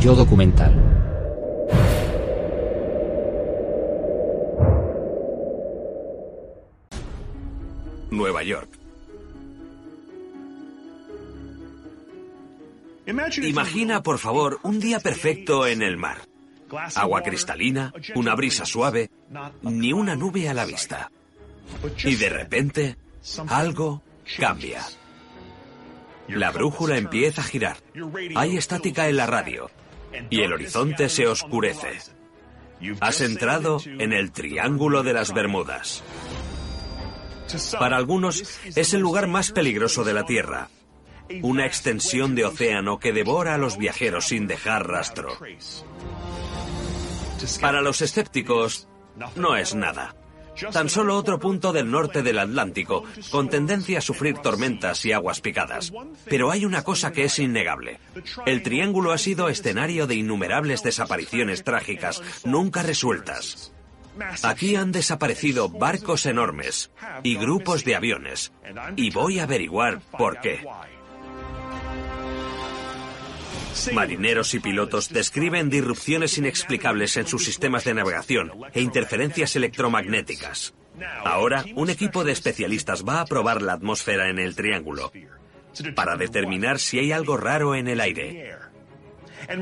Yo documental. Nueva York. Imagina, por favor, un día perfecto en el mar. Agua cristalina, una brisa suave, ni una nube a la vista. Y de repente, algo cambia. La brújula empieza a girar. Hay estática en la radio. Y el horizonte se oscurece. Has entrado en el Triángulo de las Bermudas. Para algunos es el lugar más peligroso de la Tierra. Una extensión de océano que devora a los viajeros sin dejar rastro. Para los escépticos, no es nada. Tan solo otro punto del norte del Atlántico, con tendencia a sufrir tormentas y aguas picadas. Pero hay una cosa que es innegable. El Triángulo ha sido escenario de innumerables desapariciones trágicas, nunca resueltas. Aquí han desaparecido barcos enormes y grupos de aviones. Y voy a averiguar por qué. Marineros y pilotos describen disrupciones inexplicables en sus sistemas de navegación e interferencias electromagnéticas. Ahora, un equipo de especialistas va a probar la atmósfera en el triángulo para determinar si hay algo raro en el aire.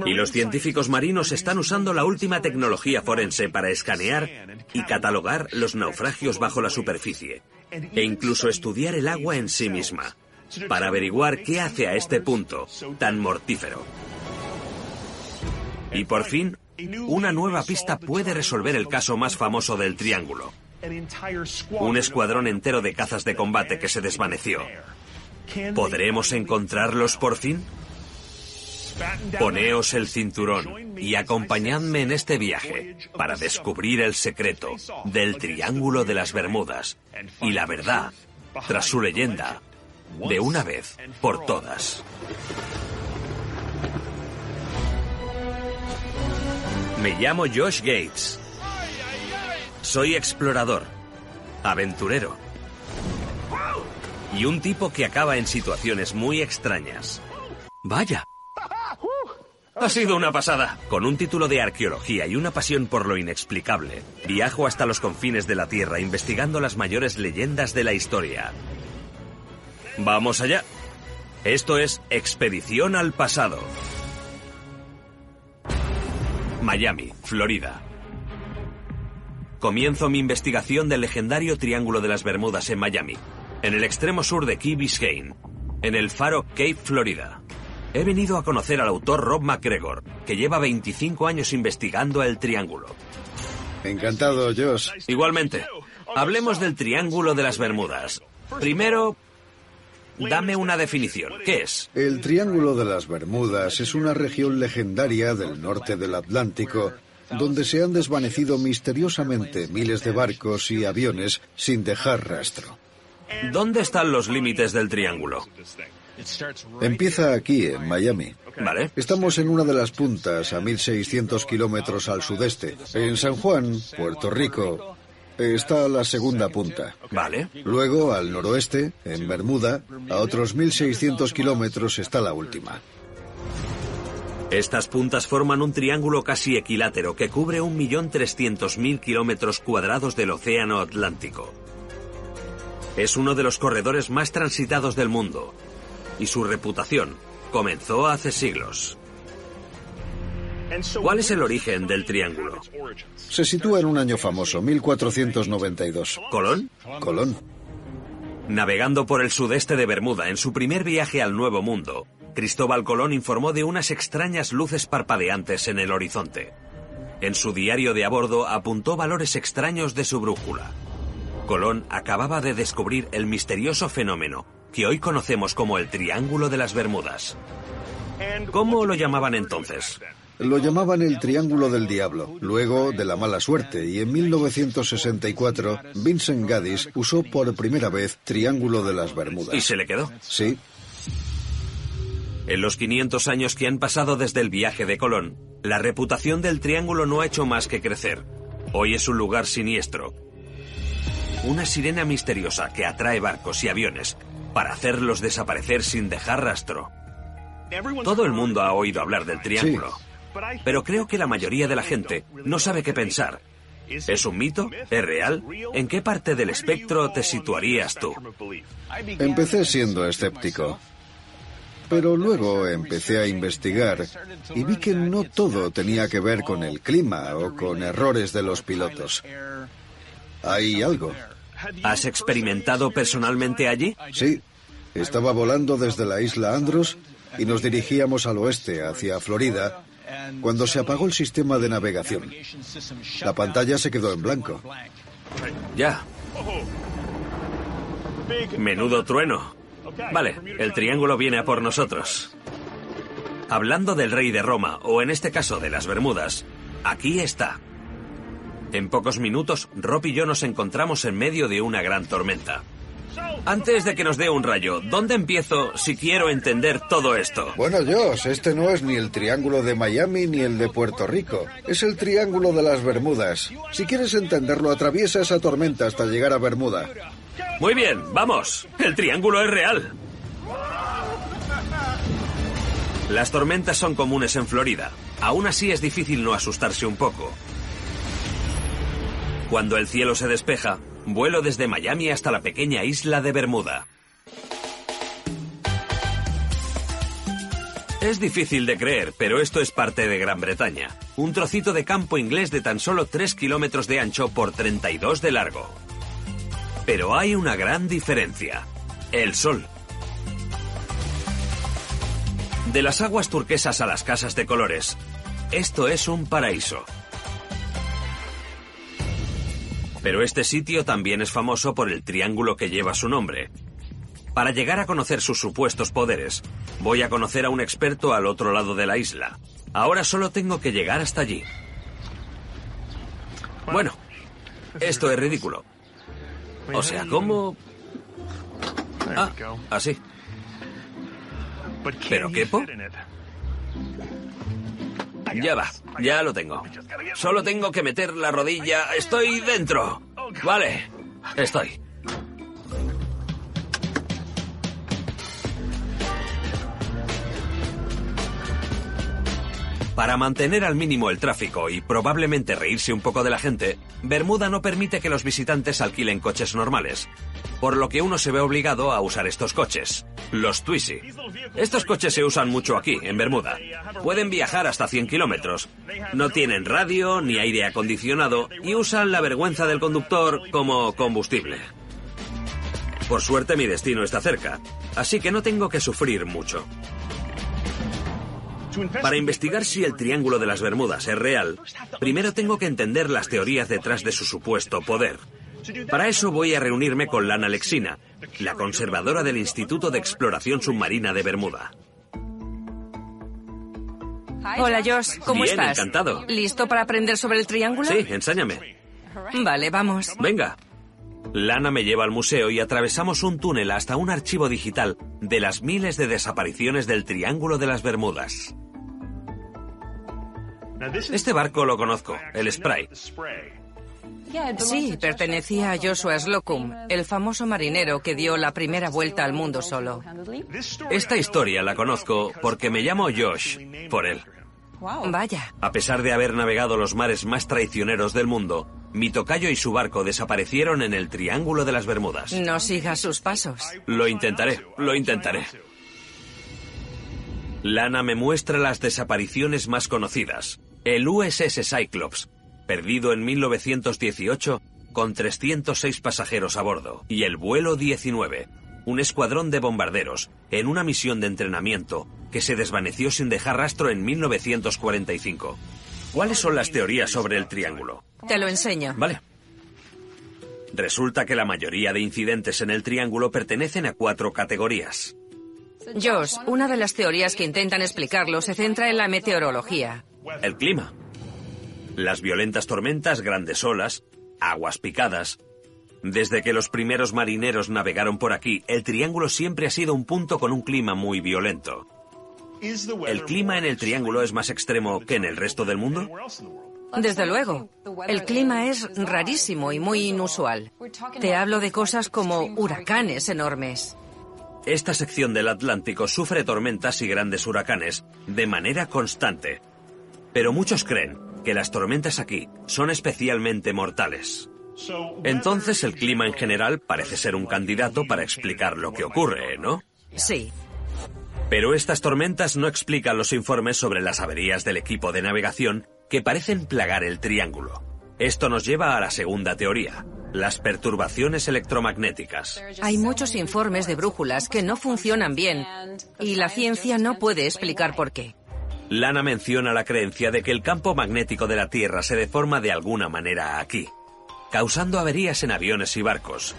Y los científicos marinos están usando la última tecnología forense para escanear y catalogar los naufragios bajo la superficie e incluso estudiar el agua en sí misma para averiguar qué hace a este punto tan mortífero. Y por fin, una nueva pista puede resolver el caso más famoso del Triángulo. Un escuadrón entero de cazas de combate que se desvaneció. ¿Podremos encontrarlos por fin? Poneos el cinturón y acompañadme en este viaje para descubrir el secreto del Triángulo de las Bermudas y la verdad tras su leyenda de una vez por todas. Me llamo Josh Gates. Soy explorador, aventurero y un tipo que acaba en situaciones muy extrañas. Vaya. Ha sido una pasada. Con un título de arqueología y una pasión por lo inexplicable, viajo hasta los confines de la Tierra investigando las mayores leyendas de la historia. Vamos allá. Esto es Expedición al Pasado. Miami, Florida. Comienzo mi investigación del legendario Triángulo de las Bermudas en Miami, en el extremo sur de Key Biscayne, en el faro Cape, Florida. He venido a conocer al autor Rob MacGregor, que lleva 25 años investigando el Triángulo. Encantado, Josh. Igualmente. Hablemos del Triángulo de las Bermudas. Primero, dame una definición. ¿Qué es? El Triángulo de las Bermudas es una región legendaria del norte del Atlántico donde se han desvanecido misteriosamente miles de barcos y aviones sin dejar rastro. ¿Dónde están los límites del triángulo? Empieza aquí, en Miami. Vale. Estamos en una de las puntas, a 1.600 kilómetros al sudeste. En San Juan, Puerto Rico, está la segunda punta. Vale. Luego, al noroeste, en Bermuda, a otros 1.600 kilómetros está la última. Estas puntas forman un triángulo casi equilátero que cubre 1.300.000 kilómetros cuadrados del Océano Atlántico. Es uno de los corredores más transitados del mundo y su reputación comenzó hace siglos. ¿Cuál es el origen del triángulo? Se sitúa en un año famoso, 1492. ¿Colón? Colón. Navegando por el sudeste de Bermuda en su primer viaje al Nuevo Mundo, Cristóbal Colón informó de unas extrañas luces parpadeantes en el horizonte. En su diario de a bordo apuntó valores extraños de su brújula. Colón acababa de descubrir el misterioso fenómeno que hoy conocemos como el Triángulo de las Bermudas. ¿Cómo lo llamaban entonces? Lo llamaban el Triángulo del Diablo, luego de la mala suerte, y en 1964 Vincent Gaddis usó por primera vez Triángulo de las Bermudas. ¿Y se le quedó? Sí. En los 500 años que han pasado desde el viaje de Colón, la reputación del Triángulo no ha hecho más que crecer. Hoy es un lugar siniestro. Una sirena misteriosa que atrae barcos y aviones para hacerlos desaparecer sin dejar rastro. Todo el mundo ha oído hablar del Triángulo. Pero creo que la mayoría de la gente no sabe qué pensar. ¿Es un mito? ¿Es real? ¿En qué parte del espectro te situarías tú? Empecé siendo escéptico. Pero luego empecé a investigar y vi que no todo tenía que ver con el clima o con errores de los pilotos. Hay algo. ¿Has experimentado personalmente allí? Sí. Estaba volando desde la isla Andros y nos dirigíamos al oeste, hacia Florida, cuando se apagó el sistema de navegación. La pantalla se quedó en blanco. Ya. Menudo trueno. Vale, el triángulo viene a por nosotros. Hablando del rey de Roma, o en este caso de las Bermudas, aquí está. En pocos minutos, Rob y yo nos encontramos en medio de una gran tormenta. Antes de que nos dé un rayo, ¿dónde empiezo si quiero entender todo esto? Bueno, Josh, este no es ni el triángulo de Miami ni el de Puerto Rico. Es el triángulo de las Bermudas. Si quieres entenderlo, atraviesa esa tormenta hasta llegar a Bermuda. Muy bien, vamos. El triángulo es real. Las tormentas son comunes en Florida. Aún así es difícil no asustarse un poco. Cuando el cielo se despeja, vuelo desde Miami hasta la pequeña isla de Bermuda. Es difícil de creer, pero esto es parte de Gran Bretaña. Un trocito de campo inglés de tan solo 3 kilómetros de ancho por 32 de largo. Pero hay una gran diferencia. El sol. De las aguas turquesas a las casas de colores, esto es un paraíso. Pero este sitio también es famoso por el triángulo que lleva su nombre. Para llegar a conocer sus supuestos poderes, voy a conocer a un experto al otro lado de la isla. Ahora solo tengo que llegar hasta allí. Bueno, esto es ridículo. O sea, ¿cómo...? Ah, así. ¿Pero quepo? Ya va, ya lo tengo. Solo tengo que meter la rodilla. Estoy dentro. Vale, estoy. Para mantener al mínimo el tráfico y probablemente reírse un poco de la gente, Bermuda no permite que los visitantes alquilen coches normales, por lo que uno se ve obligado a usar estos coches, los Twizy. Estos coches se usan mucho aquí, en Bermuda. Pueden viajar hasta 100 kilómetros. No tienen radio ni aire acondicionado y usan la vergüenza del conductor como combustible. Por suerte mi destino está cerca, así que no tengo que sufrir mucho. Para investigar si el Triángulo de las Bermudas es real, primero tengo que entender las teorías detrás de su supuesto poder. Para eso voy a reunirme con Lana Lexina, la conservadora del Instituto de Exploración Submarina de Bermuda. Hola Josh, ¿cómo Bien, estás? encantado. ¿Listo para aprender sobre el triángulo? Sí, enséñame. Vale, vamos. Venga. Lana me lleva al museo y atravesamos un túnel hasta un archivo digital de las miles de desapariciones del Triángulo de las Bermudas. Este barco lo conozco, el Spray. Sí, pertenecía a Joshua Slocum, el famoso marinero que dio la primera vuelta al mundo solo. Esta historia la conozco porque me llamo Josh por él. Vaya. A pesar de haber navegado los mares más traicioneros del mundo, mi tocayo y su barco desaparecieron en el Triángulo de las Bermudas. No sigas sus pasos. Lo intentaré, lo intentaré. Lana me muestra las desapariciones más conocidas. El USS Cyclops, perdido en 1918 con 306 pasajeros a bordo. Y el vuelo 19, un escuadrón de bombarderos en una misión de entrenamiento que se desvaneció sin dejar rastro en 1945. ¿Cuáles son las teorías sobre el triángulo? Te lo enseño. Vale. Resulta que la mayoría de incidentes en el triángulo pertenecen a cuatro categorías. Josh, una de las teorías que intentan explicarlo se centra en la meteorología. El clima. Las violentas tormentas, grandes olas, aguas picadas. Desde que los primeros marineros navegaron por aquí, el triángulo siempre ha sido un punto con un clima muy violento. ¿El clima en el triángulo es más extremo que en el resto del mundo? Desde luego. El clima es rarísimo y muy inusual. Te hablo de cosas como huracanes enormes. Esta sección del Atlántico sufre tormentas y grandes huracanes de manera constante. Pero muchos creen que las tormentas aquí son especialmente mortales. Entonces el clima en general parece ser un candidato para explicar lo que ocurre, ¿no? Sí. Pero estas tormentas no explican los informes sobre las averías del equipo de navegación que parecen plagar el triángulo. Esto nos lleva a la segunda teoría, las perturbaciones electromagnéticas. Hay muchos informes de brújulas que no funcionan bien y la ciencia no puede explicar por qué. Lana menciona la creencia de que el campo magnético de la Tierra se deforma de alguna manera aquí, causando averías en aviones y barcos.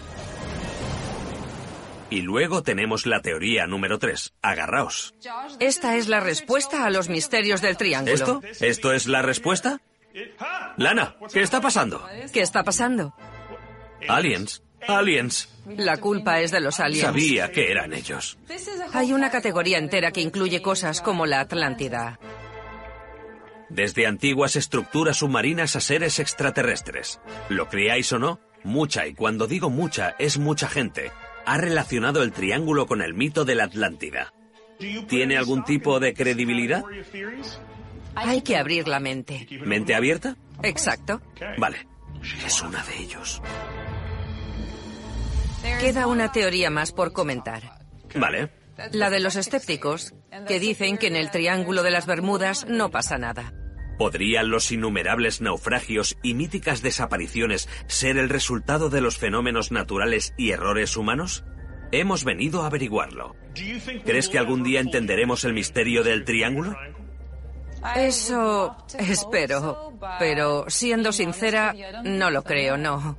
Y luego tenemos la teoría número 3. Agarraos. Esta es la respuesta a los misterios del triángulo. ¿Esto? ¿Esto es la respuesta? Lana, ¿qué está pasando? ¿Qué está pasando? Aliens. Aliens. La culpa es de los aliens. Sabía que eran ellos. Hay una categoría entera que incluye cosas como la Atlántida. Desde antiguas estructuras submarinas a seres extraterrestres. Lo creáis o no, mucha, y cuando digo mucha, es mucha gente, ha relacionado el triángulo con el mito de la Atlántida. ¿Tiene algún tipo de credibilidad? Hay que abrir la mente. ¿Mente abierta? Exacto. Vale. Es una de ellos. Queda una teoría más por comentar. Vale. La de los escépticos, que dicen que en el Triángulo de las Bermudas no pasa nada. ¿Podrían los innumerables naufragios y míticas desapariciones ser el resultado de los fenómenos naturales y errores humanos? Hemos venido a averiguarlo. ¿Crees que algún día entenderemos el misterio del triángulo? Eso espero. Pero siendo sincera, no lo creo, no.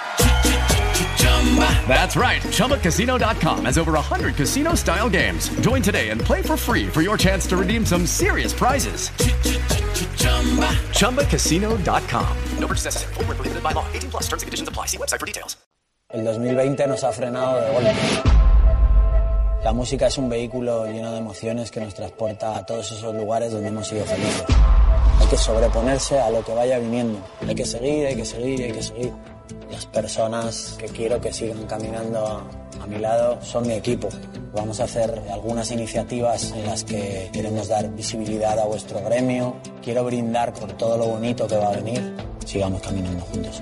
That's right. ChumbaCasino.com has over 100 casino style games. Join today and play for free for your chance to redeem some serious prizes. ChumbaCasino.com. No purchase necessary. Full prohibited by law. 18 plus terms and conditions apply. See website for details. El 2020 nos ha frenado de golpe. La música es un vehículo lleno de emociones que nos transporta a todos esos lugares donde hemos sido felices. Hay que sobreponerse a lo que vaya viniendo. Hay que seguir, hay que seguir, hay que seguir. Las personas que quiero que sigan caminando a mi lado son mi equipo. Vamos a hacer algunas iniciativas en las que queremos dar visibilidad a vuestro gremio. Quiero brindar por todo lo bonito que va a venir. Sigamos caminando juntos.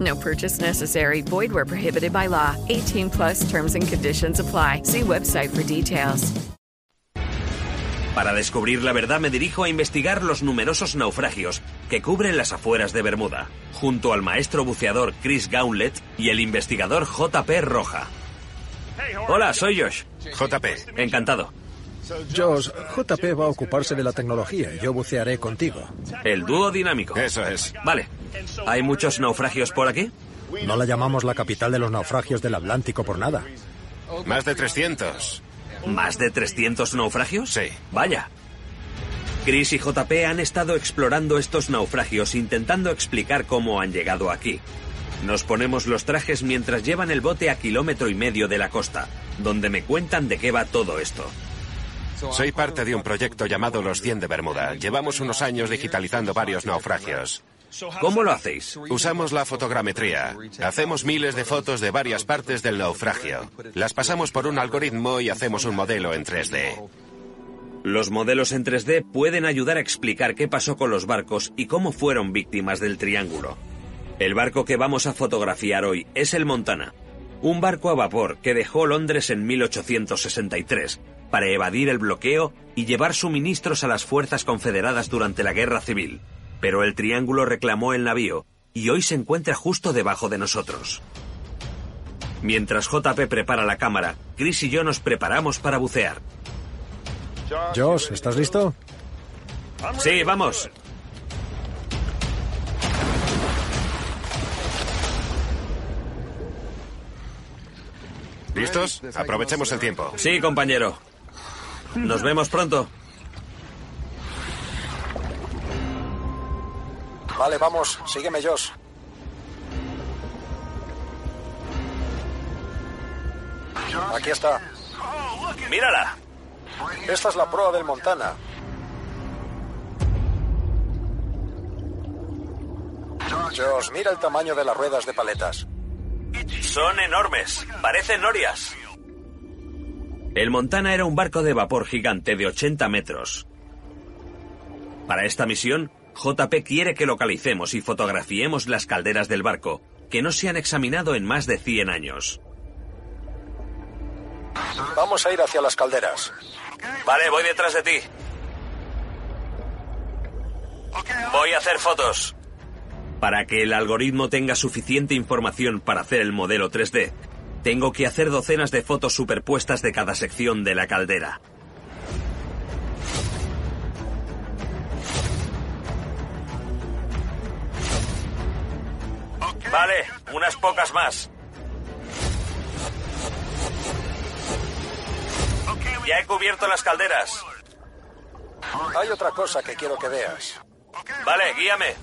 No purchase necessary. Void where prohibited by law. 18 plus terms and conditions apply. See website for details. Para descubrir la verdad me dirijo a investigar los numerosos naufragios que cubren las afueras de Bermuda, junto al maestro buceador Chris Gauntlet y el investigador JP Roja. Hola, soy Josh. JP. Encantado. Josh, JP va a ocuparse de la tecnología. Yo bucearé contigo. El dúo dinámico. Eso es. Vale. ¿Hay muchos naufragios por aquí? No la llamamos la capital de los naufragios del Atlántico por nada. Más de 300. ¿Más de 300 naufragios? Sí. Vaya. Chris y JP han estado explorando estos naufragios intentando explicar cómo han llegado aquí. Nos ponemos los trajes mientras llevan el bote a kilómetro y medio de la costa, donde me cuentan de qué va todo esto. Soy parte de un proyecto llamado Los 100 de Bermuda. Llevamos unos años digitalizando varios naufragios. ¿Cómo lo hacéis? Usamos la fotogrametría. Hacemos miles de fotos de varias partes del naufragio. Las pasamos por un algoritmo y hacemos un modelo en 3D. Los modelos en 3D pueden ayudar a explicar qué pasó con los barcos y cómo fueron víctimas del triángulo. El barco que vamos a fotografiar hoy es el Montana, un barco a vapor que dejó Londres en 1863 para evadir el bloqueo y llevar suministros a las fuerzas confederadas durante la Guerra Civil. Pero el Triángulo reclamó el navío y hoy se encuentra justo debajo de nosotros. Mientras JP prepara la cámara, Chris y yo nos preparamos para bucear. Josh, ¿estás listo? Sí, vamos. ¿Listos? Aprovechemos el tiempo. Sí, compañero. Nos vemos pronto. Vale, vamos. Sígueme, Josh. Aquí está. Mírala. Esta es la proa del Montana. Josh, mira el tamaño de las ruedas de paletas. Son enormes. Parecen norias. El Montana era un barco de vapor gigante de 80 metros. Para esta misión, JP quiere que localicemos y fotografiemos las calderas del barco, que no se han examinado en más de 100 años. Vamos a ir hacia las calderas. Vale, voy detrás de ti. Voy a hacer fotos. Para que el algoritmo tenga suficiente información para hacer el modelo 3D, tengo que hacer docenas de fotos superpuestas de cada sección de la caldera. Vale, unas pocas más. Ya he cubierto las calderas. Hay otra cosa que quiero que veas. Vale, guíame.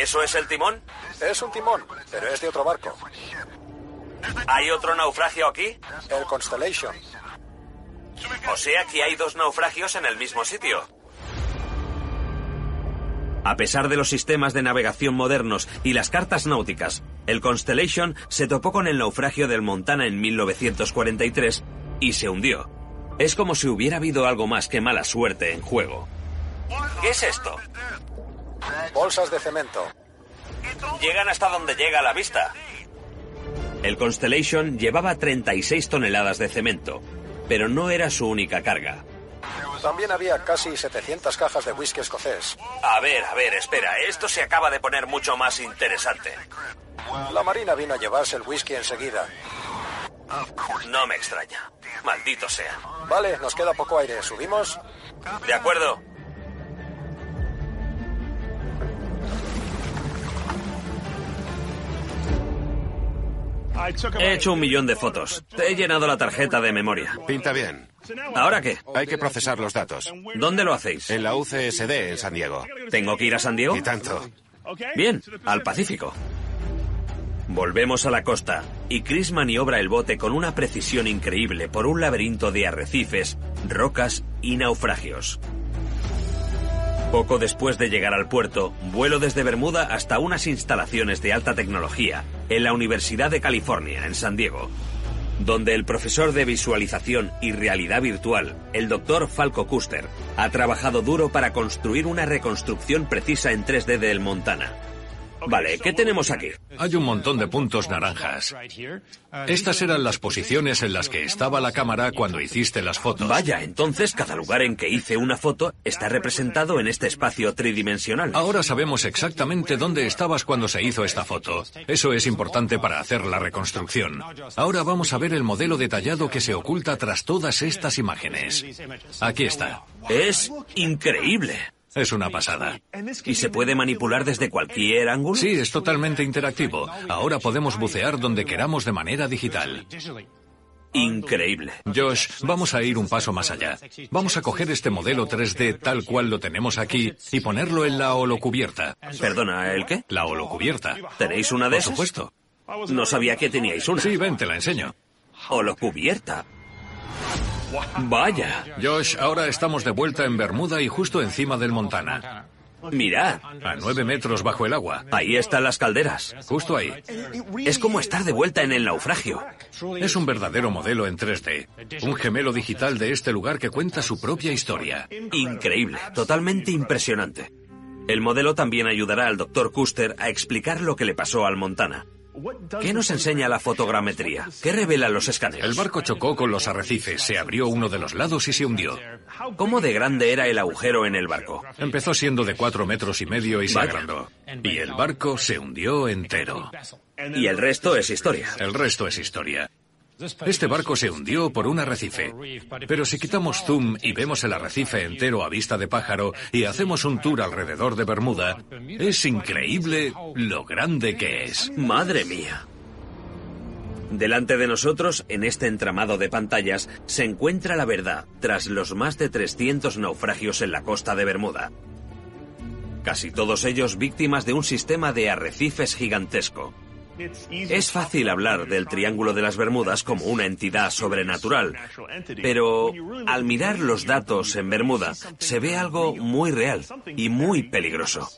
¿Eso es el timón? Es un timón, pero es de otro barco. ¿Hay otro naufragio aquí? El Constellation. O sea que hay dos naufragios en el mismo sitio. A pesar de los sistemas de navegación modernos y las cartas náuticas, el Constellation se topó con el naufragio del Montana en 1943 y se hundió. Es como si hubiera habido algo más que mala suerte en juego. ¿Qué es esto? Bolsas de cemento. Llegan hasta donde llega la vista. El Constellation llevaba 36 toneladas de cemento, pero no era su única carga. También había casi 700 cajas de whisky escocés. A ver, a ver, espera, esto se acaba de poner mucho más interesante. La Marina vino a llevarse el whisky enseguida. No me extraña. Maldito sea. Vale, nos queda poco aire. ¿Subimos? De acuerdo. He hecho un millón de fotos. Te he llenado la tarjeta de memoria. Pinta bien. ¿Ahora qué? Hay que procesar los datos. ¿Dónde lo hacéis? En la UCSD, en San Diego. ¿Tengo que ir a San Diego? Y tanto. Bien, al Pacífico. Volvemos a la costa y Chris maniobra el bote con una precisión increíble por un laberinto de arrecifes, rocas y naufragios. Poco después de llegar al puerto, vuelo desde Bermuda hasta unas instalaciones de alta tecnología en la Universidad de California, en San Diego, donde el profesor de visualización y realidad virtual, el doctor Falco Custer, ha trabajado duro para construir una reconstrucción precisa en 3D del Montana. Vale, ¿qué tenemos aquí? Hay un montón de puntos naranjas. Estas eran las posiciones en las que estaba la cámara cuando hiciste las fotos. Vaya, entonces cada lugar en que hice una foto está representado en este espacio tridimensional. Ahora sabemos exactamente dónde estabas cuando se hizo esta foto. Eso es importante para hacer la reconstrucción. Ahora vamos a ver el modelo detallado que se oculta tras todas estas imágenes. Aquí está. Es increíble. Es una pasada. ¿Y se puede manipular desde cualquier ángulo? Sí, es totalmente interactivo. Ahora podemos bucear donde queramos de manera digital. Increíble. Josh, vamos a ir un paso más allá. Vamos a coger este modelo 3D tal cual lo tenemos aquí y ponerlo en la holocubierta. Perdona, ¿el qué? La holocubierta. ¿Tenéis una de Por esas? supuesto. No sabía que teníais una. Sí, ven, te la enseño. Holocubierta. Vaya. Josh, ahora estamos de vuelta en Bermuda y justo encima del Montana. Mirad. A nueve metros bajo el agua. Ahí están las calderas. Justo ahí. Es como estar de vuelta en el naufragio. Es un verdadero modelo en 3D. Un gemelo digital de este lugar que cuenta su propia historia. Increíble. Totalmente impresionante. El modelo también ayudará al Dr. Custer a explicar lo que le pasó al Montana. ¿Qué nos enseña la fotogrametría? ¿Qué revelan los escáneres? El barco chocó con los arrecifes, se abrió uno de los lados y se hundió. ¿Cómo de grande era el agujero en el barco? Empezó siendo de cuatro metros y medio y se Vaya. agrandó. Y el barco se hundió entero. Y el resto es historia. El resto es historia. Este barco se hundió por un arrecife. Pero si quitamos zoom y vemos el arrecife entero a vista de pájaro y hacemos un tour alrededor de Bermuda, es increíble lo grande que es. Madre mía. Delante de nosotros, en este entramado de pantallas, se encuentra la verdad tras los más de 300 naufragios en la costa de Bermuda. Casi todos ellos víctimas de un sistema de arrecifes gigantesco. Es fácil hablar del Triángulo de las Bermudas como una entidad sobrenatural, pero al mirar los datos en Bermuda se ve algo muy real y muy peligroso.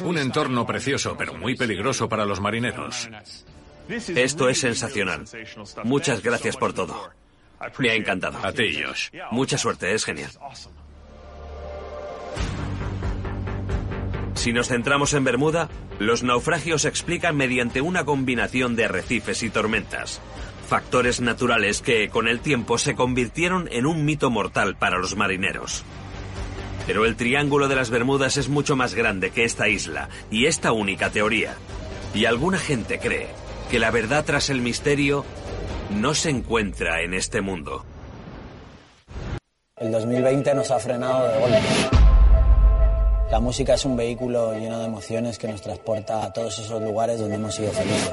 Un entorno precioso, pero muy peligroso para los marineros. Esto es sensacional. Muchas gracias por todo. Me ha encantado. A ti, Josh. Mucha suerte, es genial. Si nos centramos en Bermuda, los naufragios se explican mediante una combinación de arrecifes y tormentas. Factores naturales que, con el tiempo, se convirtieron en un mito mortal para los marineros. Pero el Triángulo de las Bermudas es mucho más grande que esta isla y esta única teoría. Y alguna gente cree que la verdad tras el misterio no se encuentra en este mundo. El 2020 nos ha frenado de golpe. La música es un vehículo lleno de emociones que nos transporta a todos esos lugares donde hemos sido felices.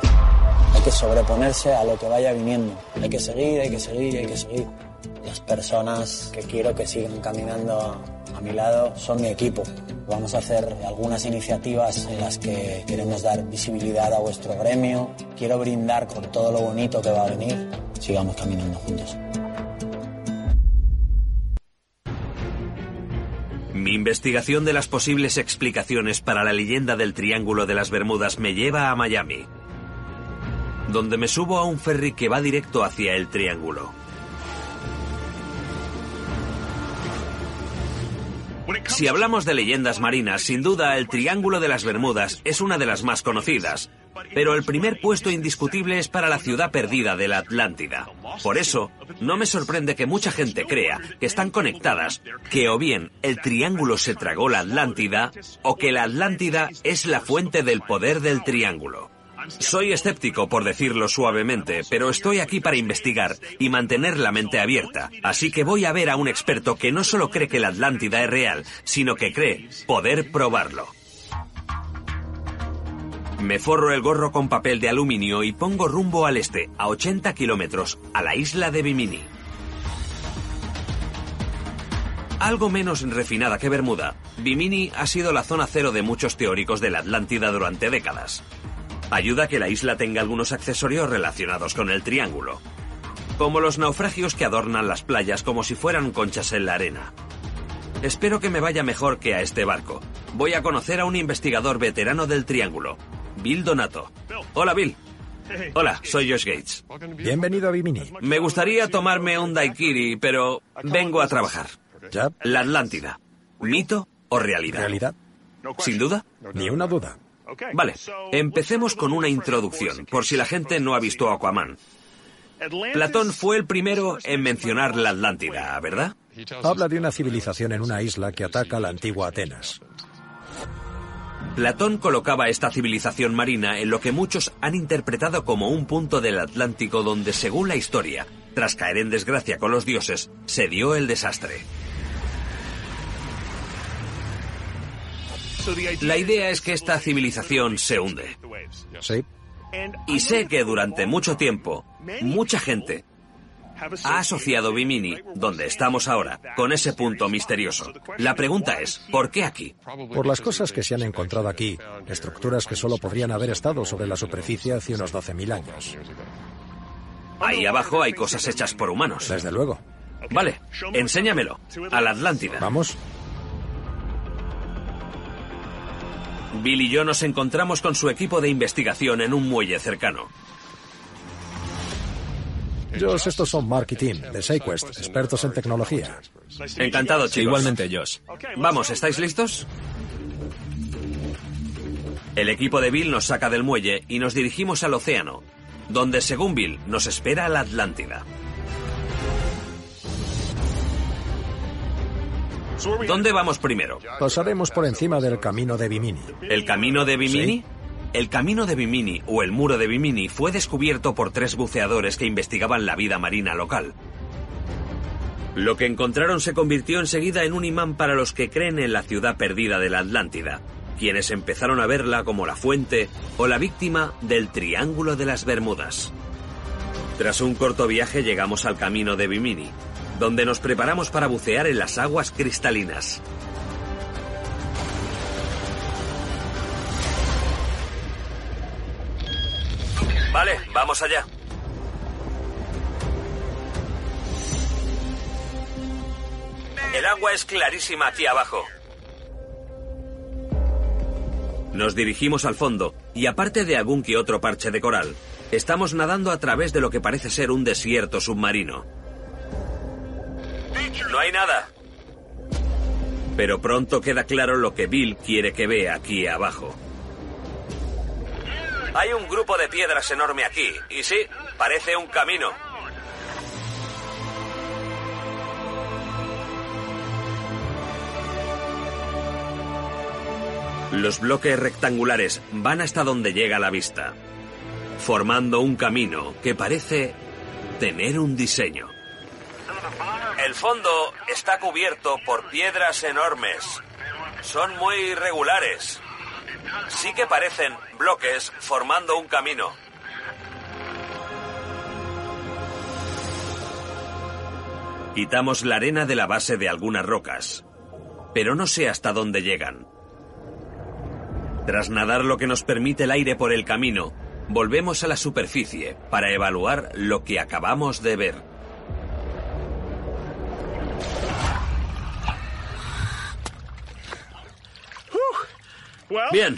Hay que sobreponerse a lo que vaya viniendo. Hay que seguir, hay que seguir, hay que seguir. Las personas que quiero que sigan caminando a mi lado son mi equipo. Vamos a hacer algunas iniciativas en las que queremos dar visibilidad a vuestro gremio. Quiero brindar por todo lo bonito que va a venir. Sigamos caminando juntos. Investigación de las posibles explicaciones para la leyenda del Triángulo de las Bermudas me lleva a Miami, donde me subo a un ferry que va directo hacia el Triángulo. Si hablamos de leyendas marinas, sin duda el Triángulo de las Bermudas es una de las más conocidas, pero el primer puesto indiscutible es para la ciudad perdida de la Atlántida. Por eso, no me sorprende que mucha gente crea que están conectadas, que o bien el Triángulo se tragó la Atlántida, o que la Atlántida es la fuente del poder del Triángulo. Soy escéptico, por decirlo suavemente, pero estoy aquí para investigar y mantener la mente abierta. Así que voy a ver a un experto que no solo cree que la Atlántida es real, sino que cree poder probarlo. Me forro el gorro con papel de aluminio y pongo rumbo al este, a 80 kilómetros, a la isla de Bimini. Algo menos refinada que Bermuda, Bimini ha sido la zona cero de muchos teóricos de la Atlántida durante décadas. Ayuda que la isla tenga algunos accesorios relacionados con el triángulo, como los naufragios que adornan las playas como si fueran conchas en la arena. Espero que me vaya mejor que a este barco. Voy a conocer a un investigador veterano del triángulo, Bill Donato. Hola, Bill. Hola, soy Josh Gates. Bienvenido a Bimini. Me gustaría tomarme un daiquiri, pero vengo a trabajar. La Atlántida. ¿Mito o realidad? ¿Realidad? ¿Sin duda? Ni una duda. Vale, empecemos con una introducción, por si la gente no ha visto Aquaman. Platón fue el primero en mencionar la Atlántida, ¿verdad? Habla de una civilización en una isla que ataca a la antigua Atenas. Platón colocaba esta civilización marina en lo que muchos han interpretado como un punto del Atlántico donde, según la historia, tras caer en desgracia con los dioses, se dio el desastre. La idea es que esta civilización se hunde. Sí. Y sé que durante mucho tiempo, mucha gente ha asociado Bimini, donde estamos ahora, con ese punto misterioso. La pregunta es, ¿por qué aquí? Por las cosas que se han encontrado aquí, estructuras que solo podrían haber estado sobre la superficie hace unos 12.000 años. Ahí abajo hay cosas hechas por humanos. Desde luego. Vale, enséñamelo. A la Atlántida. Vamos. Bill y yo nos encontramos con su equipo de investigación en un muelle cercano. Josh, estos son Mark y Tim, de SafeQuest, expertos en tecnología. Encantado, chicos. Igualmente, Josh. Vamos, ¿estáis listos? El equipo de Bill nos saca del muelle y nos dirigimos al océano, donde, según Bill, nos espera la Atlántida. ¿Dónde vamos primero? Pasaremos por encima del camino de Bimini. ¿El camino de Bimini? El camino de Bimini o el muro de Bimini fue descubierto por tres buceadores que investigaban la vida marina local. Lo que encontraron se convirtió enseguida en un imán para los que creen en la ciudad perdida de la Atlántida, quienes empezaron a verla como la fuente o la víctima del Triángulo de las Bermudas. Tras un corto viaje llegamos al camino de Bimini, donde nos preparamos para bucear en las aguas cristalinas. Vale, vamos allá. El agua es clarísima aquí abajo. Nos dirigimos al fondo y aparte de algún que otro parche de coral, estamos nadando a través de lo que parece ser un desierto submarino. No hay nada. Pero pronto queda claro lo que Bill quiere que vea aquí abajo. Hay un grupo de piedras enorme aquí, y sí, parece un camino. Los bloques rectangulares van hasta donde llega la vista, formando un camino que parece tener un diseño. El fondo está cubierto por piedras enormes. Son muy irregulares. Sí que parecen bloques formando un camino. Quitamos la arena de la base de algunas rocas, pero no sé hasta dónde llegan. Tras nadar lo que nos permite el aire por el camino, volvemos a la superficie para evaluar lo que acabamos de ver. Bien.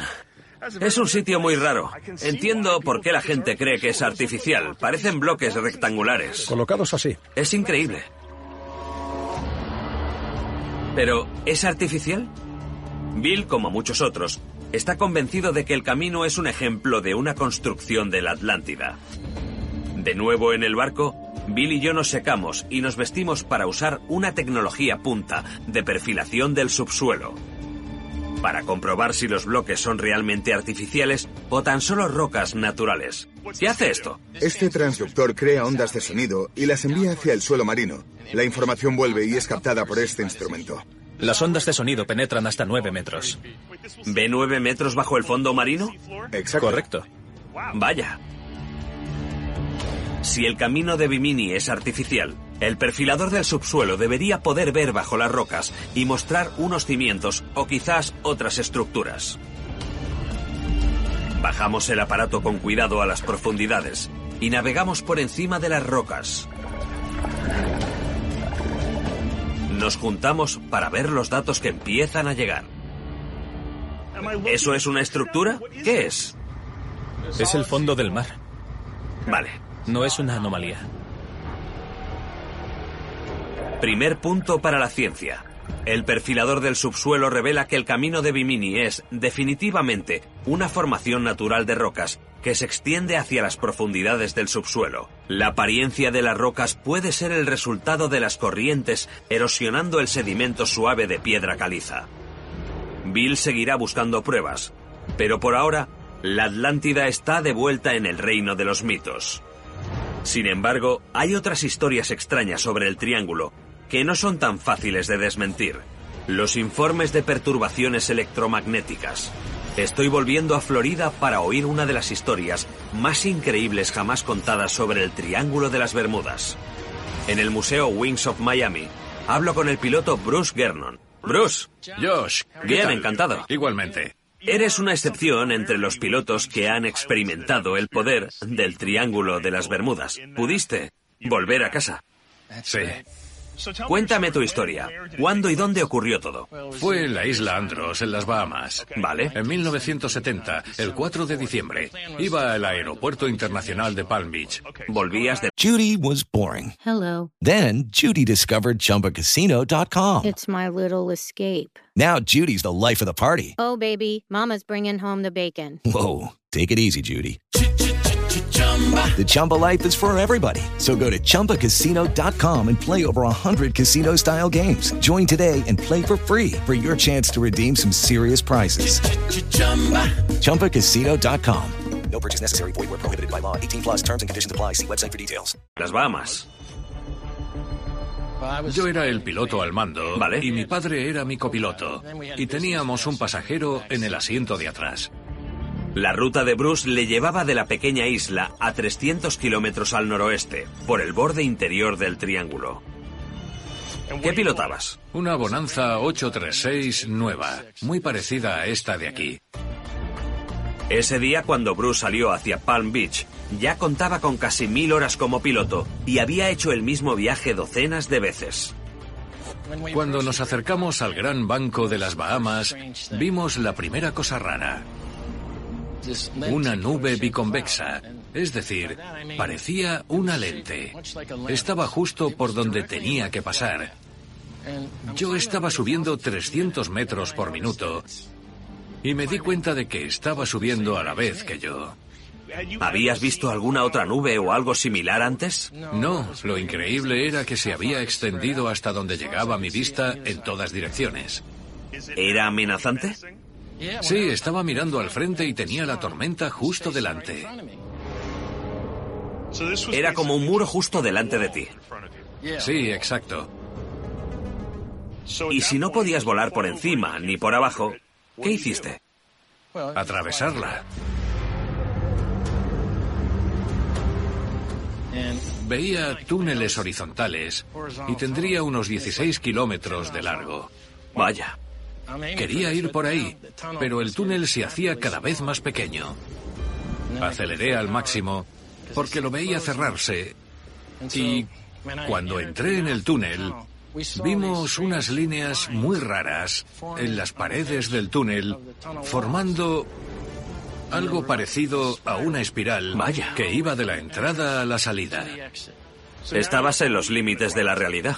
Es un sitio muy raro. Entiendo por qué la gente cree que es artificial. Parecen bloques rectangulares. Colocados así. Es increíble. Pero, ¿es artificial? Bill, como muchos otros, está convencido de que el camino es un ejemplo de una construcción de la Atlántida. De nuevo en el barco, Bill y yo nos secamos y nos vestimos para usar una tecnología punta de perfilación del subsuelo para comprobar si los bloques son realmente artificiales o tan solo rocas naturales. ¿Qué hace esto? Este transductor crea ondas de sonido y las envía hacia el suelo marino. La información vuelve y es captada por este instrumento. Las ondas de sonido penetran hasta 9 metros. ¿Ve 9 metros bajo el fondo marino? Exacto. Correcto. Vaya. Si el camino de Bimini es artificial, el perfilador del subsuelo debería poder ver bajo las rocas y mostrar unos cimientos o quizás otras estructuras. Bajamos el aparato con cuidado a las profundidades y navegamos por encima de las rocas. Nos juntamos para ver los datos que empiezan a llegar. ¿Eso es una estructura? ¿Qué es? Es el fondo del mar. Vale. No es una anomalía. Primer punto para la ciencia. El perfilador del subsuelo revela que el camino de Bimini es, definitivamente, una formación natural de rocas que se extiende hacia las profundidades del subsuelo. La apariencia de las rocas puede ser el resultado de las corrientes erosionando el sedimento suave de piedra caliza. Bill seguirá buscando pruebas, pero por ahora, la Atlántida está de vuelta en el reino de los mitos. Sin embargo, hay otras historias extrañas sobre el triángulo que no son tan fáciles de desmentir. Los informes de perturbaciones electromagnéticas. Estoy volviendo a Florida para oír una de las historias más increíbles jamás contadas sobre el Triángulo de las Bermudas. En el Museo Wings of Miami, hablo con el piloto Bruce Gernon. Bruce. Josh. Bien, encantado. Igualmente. Eres una excepción entre los pilotos que han experimentado el poder del Triángulo de las Bermudas. Pudiste volver a casa. Sí. Cuéntame tu historia. ¿Cuándo y dónde ocurrió todo? Fue en la isla Andros, en las Bahamas. Vale. En 1970, el 4 de diciembre, iba al aeropuerto internacional de Palm Beach. Volvías de... Judy was boring. Hello. Then, Judy discovered ChumbaCasino.com. It's my little escape. Now, Judy's the life of the party. Oh, baby, mama's bringing home the bacon. Whoa, take it easy, Judy. The Chumba life is for everybody. So go to ChumbaCasino.com and play over 100 casino style games. Join today and play for free for your chance to redeem some serious prizes. ChumbaCasino.com. No purchase necessary. Void where prohibited by law. 18 plus terms and conditions apply. See website for details. Las Bahamas. Yo era el piloto al mando Vale. y mi padre era mi copiloto. Y teníamos un pasajero en el asiento de atrás. La ruta de Bruce le llevaba de la pequeña isla a 300 kilómetros al noroeste, por el borde interior del triángulo. ¿Qué pilotabas? Una Bonanza 836 nueva, muy parecida a esta de aquí. Ese día cuando Bruce salió hacia Palm Beach, ya contaba con casi mil horas como piloto y había hecho el mismo viaje docenas de veces. Cuando nos acercamos al gran banco de las Bahamas, vimos la primera cosa rara. Una nube biconvexa, es decir, parecía una lente. Estaba justo por donde tenía que pasar. Yo estaba subiendo 300 metros por minuto y me di cuenta de que estaba subiendo a la vez que yo. ¿Habías visto alguna otra nube o algo similar antes? No, lo increíble era que se había extendido hasta donde llegaba mi vista en todas direcciones. ¿Era amenazante? Sí, estaba mirando al frente y tenía la tormenta justo delante. Era como un muro justo delante de ti. Sí, exacto. Y si no podías volar por encima ni por abajo, ¿qué hiciste? Atravesarla. Veía túneles horizontales y tendría unos 16 kilómetros de largo. Vaya. Quería ir por ahí, pero el túnel se hacía cada vez más pequeño. Aceleré al máximo porque lo veía cerrarse y cuando entré en el túnel vimos unas líneas muy raras en las paredes del túnel formando algo parecido a una espiral Vaya. que iba de la entrada a la salida. Estabas en los límites de la realidad.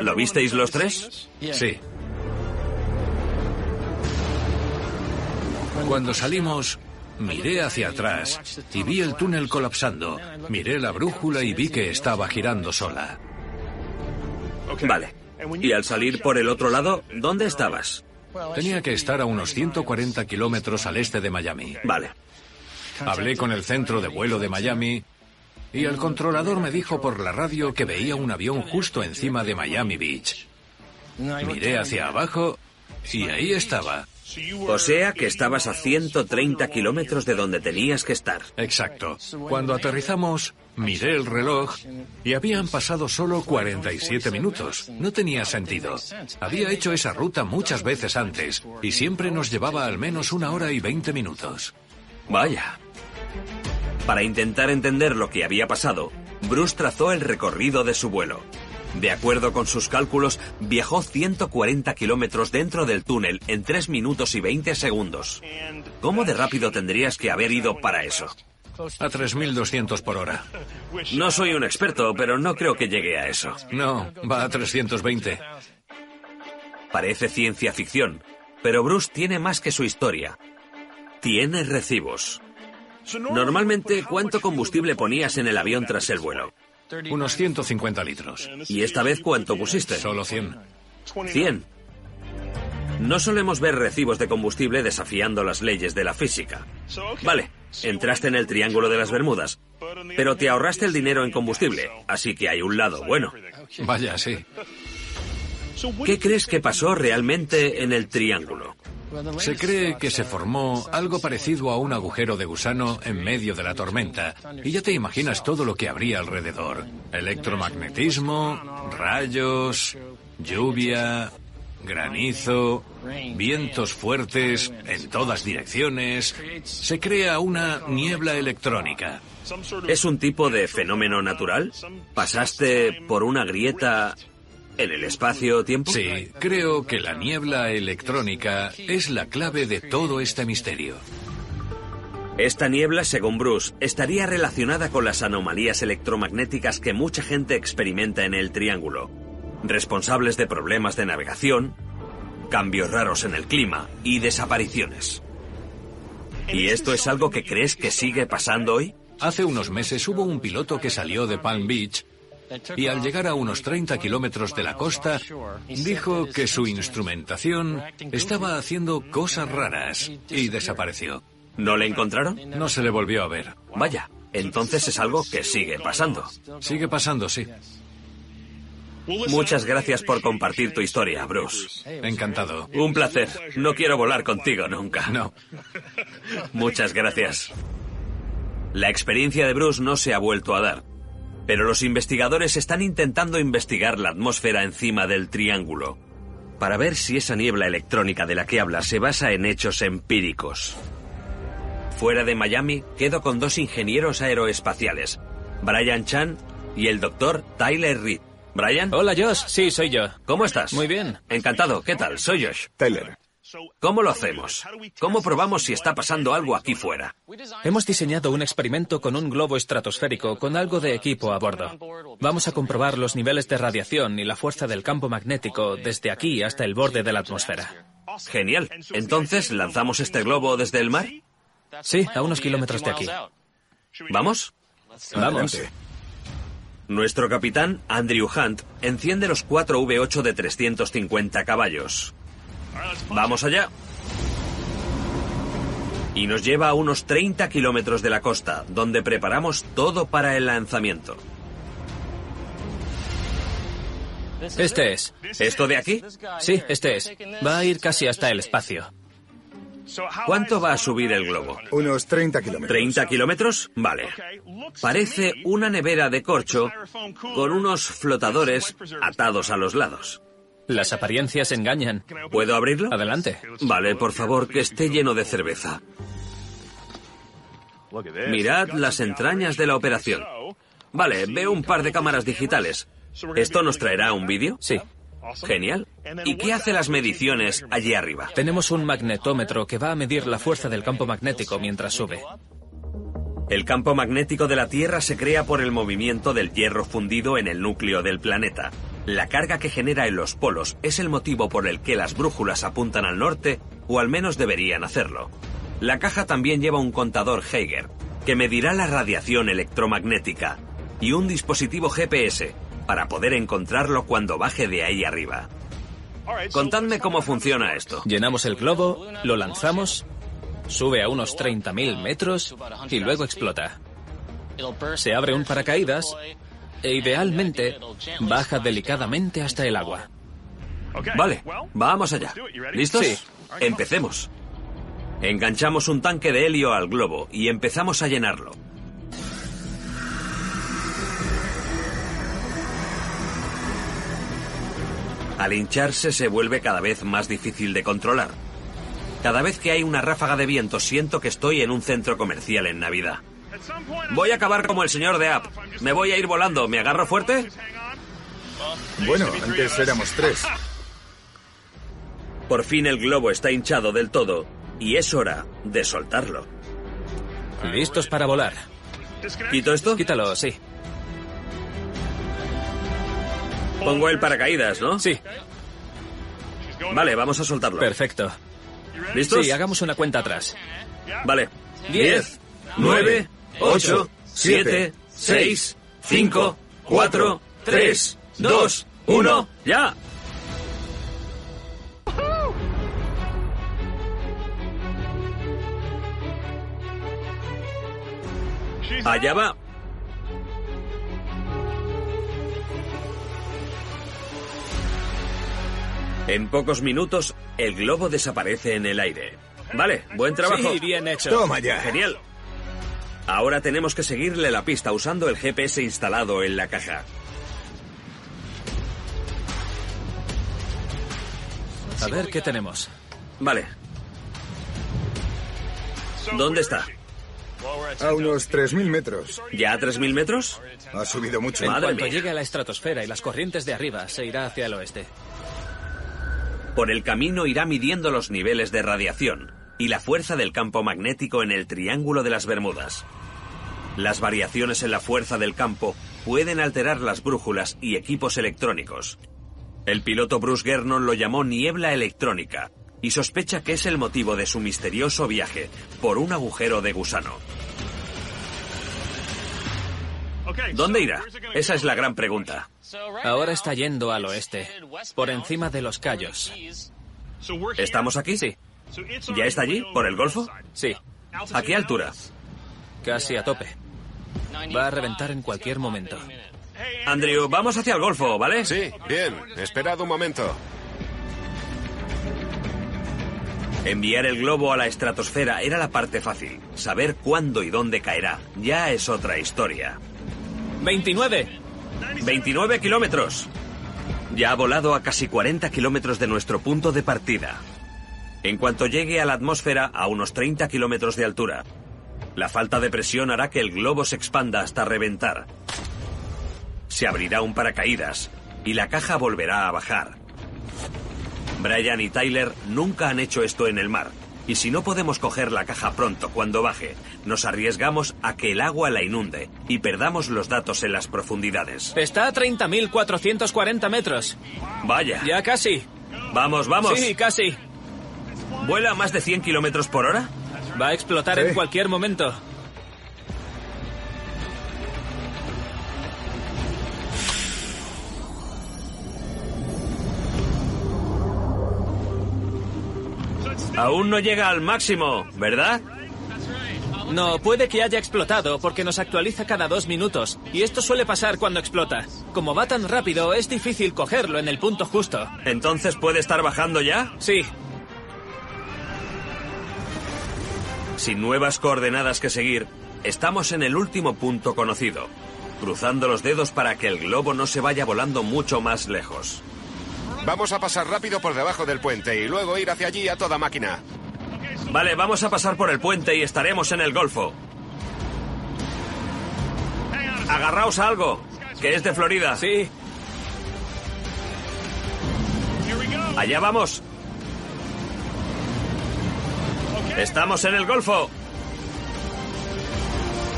¿Lo visteis los tres? Sí. Cuando salimos, miré hacia atrás y vi el túnel colapsando. Miré la brújula y vi que estaba girando sola. Vale. Y al salir por el otro lado, ¿dónde estabas? Tenía que estar a unos 140 kilómetros al este de Miami. Vale. Hablé con el centro de vuelo de Miami y el controlador me dijo por la radio que veía un avión justo encima de Miami Beach. Miré hacia abajo y ahí estaba. O sea que estabas a 130 kilómetros de donde tenías que estar. Exacto. Cuando aterrizamos, miré el reloj y habían pasado solo 47 minutos. No tenía sentido. Había hecho esa ruta muchas veces antes y siempre nos llevaba al menos una hora y 20 minutos. Vaya. Para intentar entender lo que había pasado, Bruce trazó el recorrido de su vuelo. De acuerdo con sus cálculos, viajó 140 kilómetros dentro del túnel en 3 minutos y 20 segundos. ¿Cómo de rápido tendrías que haber ido para eso? A 3.200 por hora. No soy un experto, pero no creo que llegue a eso. No, va a 320. Parece ciencia ficción, pero Bruce tiene más que su historia. Tiene recibos. Normalmente, ¿cuánto combustible ponías en el avión tras el vuelo? Unos 150 litros. ¿Y esta vez cuánto pusiste? Solo 100. 100. No solemos ver recibos de combustible desafiando las leyes de la física. Vale, entraste en el Triángulo de las Bermudas, pero te ahorraste el dinero en combustible, así que hay un lado bueno. Vaya, sí. ¿Qué crees que pasó realmente en el Triángulo? Se cree que se formó algo parecido a un agujero de gusano en medio de la tormenta, y ya te imaginas todo lo que habría alrededor. Electromagnetismo, rayos, lluvia, granizo, vientos fuertes en todas direcciones. Se crea una niebla electrónica. ¿Es un tipo de fenómeno natural? ¿Pasaste por una grieta en el espacio-tiempo? Sí, creo que la niebla electrónica es la clave de todo este misterio. Esta niebla, según Bruce, estaría relacionada con las anomalías electromagnéticas que mucha gente experimenta en el Triángulo, responsables de problemas de navegación, cambios raros en el clima y desapariciones. ¿Y esto es algo que crees que sigue pasando hoy? Hace unos meses hubo un piloto que salió de Palm Beach y al llegar a unos 30 kilómetros de la costa, dijo que su instrumentación estaba haciendo cosas raras y desapareció. ¿No le encontraron? No se le volvió a ver. Vaya, entonces es algo que sigue pasando. Sigue pasando, sí. Muchas gracias por compartir tu historia, Bruce. Encantado. Un placer. No quiero volar contigo nunca. No. Muchas gracias. La experiencia de Bruce no se ha vuelto a dar, pero los investigadores están intentando investigar la atmósfera encima del triángulo, para ver si esa niebla electrónica de la que habla se basa en hechos empíricos. Fuera de Miami, quedo con dos ingenieros aeroespaciales, Brian Chan y el doctor Tyler Reed. ¿Brian? Hola, Josh. Sí, soy yo. ¿Cómo estás? Muy bien. Encantado. ¿Qué tal? Soy Josh. Tyler. ¿Cómo lo hacemos? ¿Cómo probamos si está pasando algo aquí fuera? Hemos diseñado un experimento con un globo estratosférico con algo de equipo a bordo. Vamos a comprobar los niveles de radiación y la fuerza del campo magnético desde aquí hasta el borde de la atmósfera. Genial. Entonces, ¿lanzamos este globo desde el mar? Sí, a unos kilómetros de aquí. ¿Vamos? Vamos. Nuestro capitán, Andrew Hunt, enciende los cuatro V8 de 350 caballos. Vamos allá. Y nos lleva a unos 30 kilómetros de la costa, donde preparamos todo para el lanzamiento. Este es. ¿Esto de aquí? Sí, este es. Va a ir casi hasta el espacio. ¿Cuánto va a subir el globo? Unos 30 kilómetros. ¿30 kilómetros? Vale. Parece una nevera de corcho con unos flotadores atados a los lados. Las apariencias engañan. ¿Puedo abrirlo? Adelante. Vale, por favor, que esté lleno de cerveza. Mirad las entrañas de la operación. Vale, veo un par de cámaras digitales. ¿Esto nos traerá un vídeo? Sí. Genial. ¿Y qué hace las mediciones allí arriba? Tenemos un magnetómetro que va a medir la fuerza del campo magnético mientras sube. El campo magnético de la Tierra se crea por el movimiento del hierro fundido en el núcleo del planeta. La carga que genera en los polos es el motivo por el que las brújulas apuntan al norte, o al menos deberían hacerlo. La caja también lleva un contador Geiger, que medirá la radiación electromagnética, y un dispositivo GPS, para poder encontrarlo cuando baje de ahí arriba. Contadme cómo funciona esto. Llenamos el globo, lo lanzamos, sube a unos 30.000 metros y luego explota. Se abre un paracaídas e idealmente baja delicadamente hasta el agua. Vale, vamos allá. ¿Listos? Sí. Empecemos. Enganchamos un tanque de helio al globo y empezamos a llenarlo. Al hincharse se vuelve cada vez más difícil de controlar. Cada vez que hay una ráfaga de viento siento que estoy en un centro comercial en Navidad. Voy a acabar como el señor de App. Me voy a ir volando. ¿Me agarro fuerte? Bueno, antes éramos tres. Por fin el globo está hinchado del todo y es hora de soltarlo. ¿Listos para volar? ¿Quito esto? Quítalo, sí. Pongo el paracaídas, ¿no? Sí. Vale, vamos a soltarlo. Perfecto. ¿Listos? Sí, hagamos una cuenta atrás. Vale. Diez, 10, 9, 8, 7, 6, 5, 4, 3, 2, 1, ya. Allá va. En pocos minutos, el globo desaparece en el aire. Vale, buen trabajo. Sí, bien hecho. Toma ya. Genial. Ahora tenemos que seguirle la pista usando el GPS instalado en la caja. A ver qué tenemos. Vale. ¿Dónde está? A unos 3.000 metros. ¿Ya a 3.000 metros? Ha subido mucho. En Madre cuanto mía. llegue a la estratosfera y las corrientes de arriba, se irá hacia el oeste. Por el camino irá midiendo los niveles de radiación y la fuerza del campo magnético en el Triángulo de las Bermudas. Las variaciones en la fuerza del campo pueden alterar las brújulas y equipos electrónicos. El piloto Bruce Gernon lo llamó niebla electrónica y sospecha que es el motivo de su misterioso viaje por un agujero de gusano. ¿Dónde irá? Esa es la gran pregunta. Ahora está yendo al oeste, por encima de los Cayos. ¿Estamos aquí? Sí. ¿Ya está allí? ¿Por el Golfo? Sí. ¿A qué altura? Casi a tope. Va a reventar en cualquier momento. Andrew, vamos hacia el Golfo, ¿vale? Sí, bien. Esperad un momento. Enviar el globo a la estratosfera era la parte fácil. Saber cuándo y dónde caerá ya es otra historia. 29. 29 kilómetros. Ya ha volado a casi 40 kilómetros de nuestro punto de partida. En cuanto llegue a la atmósfera, a unos 30 kilómetros de altura. La falta de presión hará que el globo se expanda hasta reventar. Se abrirá un paracaídas y la caja volverá a bajar. Brian y Tyler nunca han hecho esto en el mar. Y si no podemos coger la caja pronto cuando baje, nos arriesgamos a que el agua la inunde y perdamos los datos en las profundidades. Está a 30.440 metros. Vaya. Ya casi. Vamos, vamos. Sí, casi. ¿Vuela a más de 100 kilómetros por hora? Va a explotar Sí. en cualquier momento. Aún no llega al máximo, ¿verdad? No, puede que haya explotado porque nos actualiza cada dos minutos. Y esto suele pasar cuando explota. Como va tan rápido, es difícil cogerlo en el punto justo. ¿Entonces puede estar bajando ya? Sí, Sin nuevas coordenadas que seguir, estamos en el último punto conocido, cruzando los dedos para que el globo no se vaya volando mucho más lejos. Vamos a pasar rápido por debajo del puente y luego ir hacia allí a toda máquina. Vale, vamos a pasar por el puente y estaremos en el Golfo. Agarraos a algo, que es de Florida. sí. Allá vamos. Estamos en el Golfo.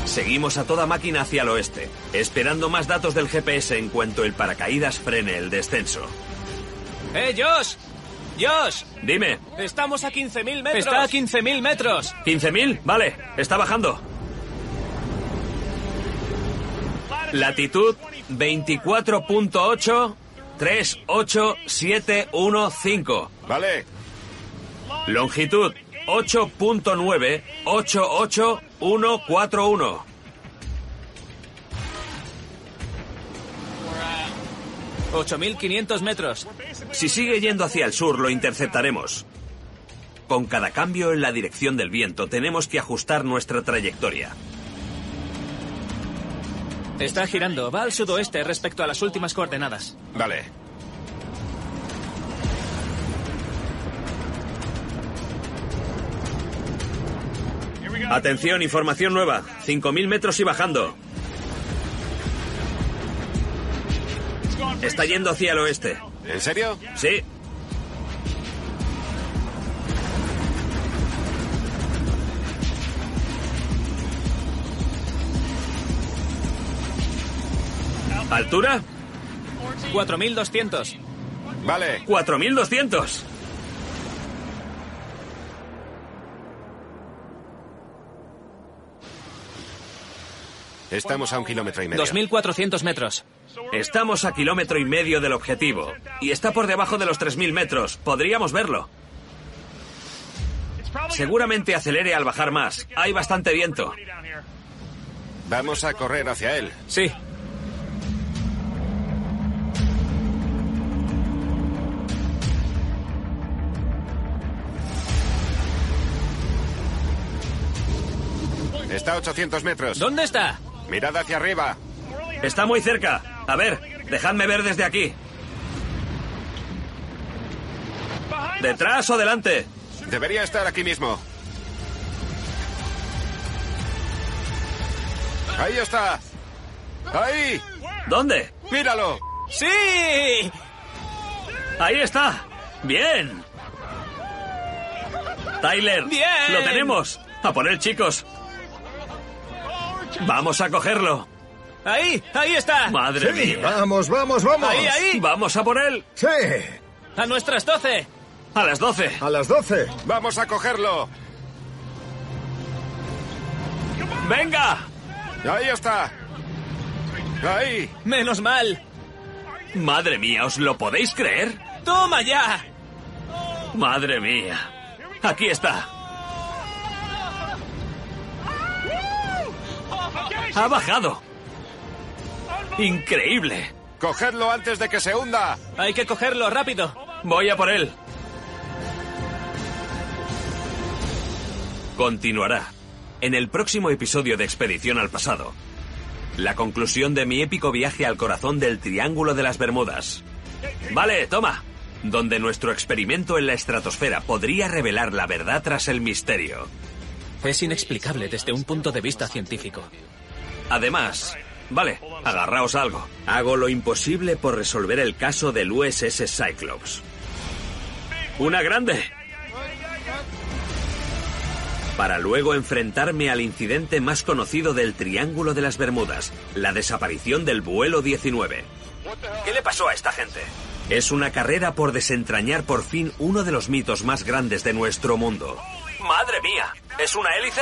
Seguimos a toda máquina hacia el oeste, esperando más datos del GPS en cuanto el paracaídas frene el descenso. ¡Eh, Josh! ¡Josh! Dime, Estamos a 15.000 metros. Está a 15.000 metros. ¿15.000? Vale, está bajando. Latitud 24.8 38715. Vale. Longitud 8.9 88141. a 8.500 metros. Si sigue yendo hacia el sur, lo interceptaremos. Con cada cambio en la dirección del viento, tenemos que ajustar nuestra trayectoria. Está girando. Va al sudoeste respecto a las últimas coordenadas. Vale. Atención, información nueva. 5.000 metros y bajando. Está yendo hacia el oeste. ¿En serio? Sí. ¿Altura? 4.200. Vale. 4.200. Estamos a un kilómetro y medio. 2.400 metros. Estamos a kilómetro y medio del objetivo. Y está por debajo de los 3.000 metros. Podríamos verlo. Seguramente acelere al bajar más. Hay bastante viento. Vamos a correr hacia él. Sí. Está a 800 metros. ¿Dónde está? Mirad hacia arriba. Está muy cerca. A ver, dejadme ver desde aquí. ¿Detrás o delante? Debería estar aquí mismo. Ahí está. Ahí. ¿Dónde? Míralo. ¡Sí! Ahí está. Bien. Tyler. Bien. Lo tenemos. A por él, chicos. Vamos a cogerlo. Ahí, ahí está. Madre Sí, mía. vamos, vamos, vamos. Ahí, ahí. Vamos a por él. Sí, A nuestras 12. A las 12. a las 12. Vamos a cogerlo. ¡Venga! Ahí está. Ahí. Menos mal. Madre mía, ¿os lo podéis creer? ¡Toma ya! Madre mía. Aquí está. Ha bajado. Increíble. Cogedlo antes de que se hunda. Hay que cogerlo rápido. Voy a por él. Continuará. En el próximo episodio de Expedición al Pasado. La conclusión de mi épico viaje al corazón del Triángulo de las Bermudas. Vale, toma. Donde nuestro experimento en la estratosfera podría revelar la verdad tras el misterio. Es inexplicable desde un punto de vista científico. Además, vale, agarraos algo. Hago lo imposible por resolver el caso del USS Cyclops. Una grande. Para luego enfrentarme al incidente más conocido del Triángulo de las Bermudas, la desaparición del vuelo 19. ¿Qué le pasó a esta gente? Es una carrera por desentrañar por fin uno de los mitos más grandes de nuestro mundo. ¡Madre mía! ¿Es una hélice?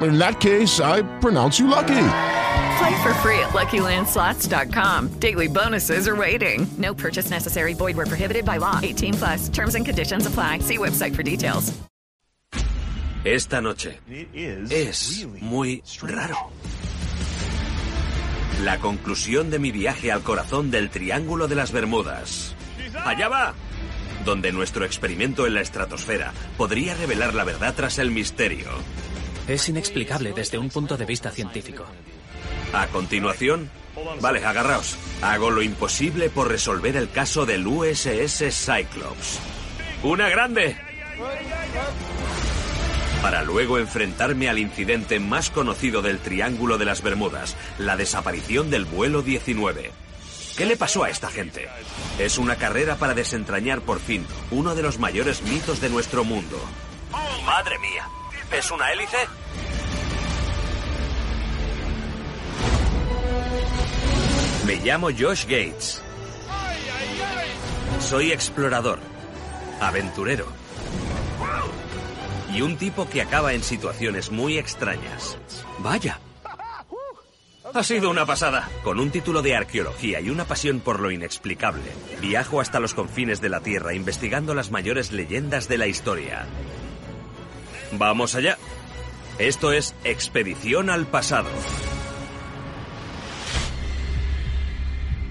In that case, I pronounce you lucky. Play for free at LuckyLandSlots.com. Daily bonuses are waiting. No purchase necessary. Void where prohibited by law. 18 plus. Terms and conditions apply. See website for details. Esta noche es muy raro. La conclusión de mi viaje al corazón del Triángulo de las Bermudas. Allá va. Donde nuestro experimento en la estratosfera podría revelar la verdad tras el misterio. Es inexplicable desde un punto de vista científico. A continuación, vale, agarraos. Hago lo imposible por resolver el caso del USS Cyclops. Una grande. Para luego enfrentarme al incidente más conocido del Triángulo de las Bermudas, la desaparición del vuelo 19. ¿Qué le pasó a esta gente? Es una carrera para desentrañar por fin uno de los mayores mitos de nuestro mundo. ¡Madre mía! ¿Es una hélice? Me llamo Josh Gates. Soy explorador, aventurero y un tipo que acaba en situaciones muy extrañas. Vaya. Ha sido una pasada. Con un título de arqueología y una pasión por lo inexplicable, viajo hasta los confines de la Tierra investigando las mayores leyendas de la historia. Vamos allá. Esto es Expedición al Pasado.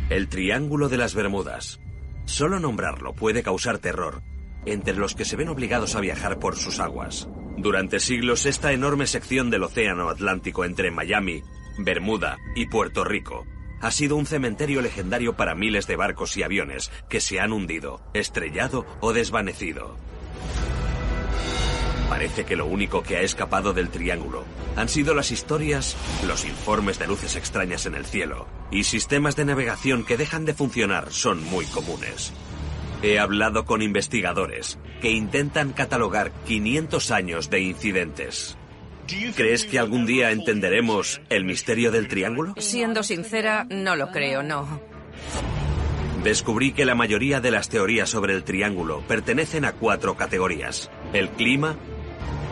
El Triángulo de las Bermudas. Solo nombrarlo puede causar terror entre los que se ven obligados a viajar por sus aguas. Durante siglos, esta enorme sección del Océano Atlántico entre Miami, Bermuda y Puerto Rico ha sido un cementerio legendario para miles de barcos y aviones que se han hundido, estrellado o desvanecido. Parece que lo único que ha escapado del triángulo han sido las historias, los informes de luces extrañas en el cielo y sistemas de navegación que dejan de funcionar son muy comunes. He hablado con investigadores que intentan catalogar 500 años de incidentes. ¿Crees que algún día entenderemos el misterio del triángulo? Siendo sincera, no lo creo, no. Descubrí que la mayoría de las teorías sobre el triángulo pertenecen a cuatro categorías. El clima,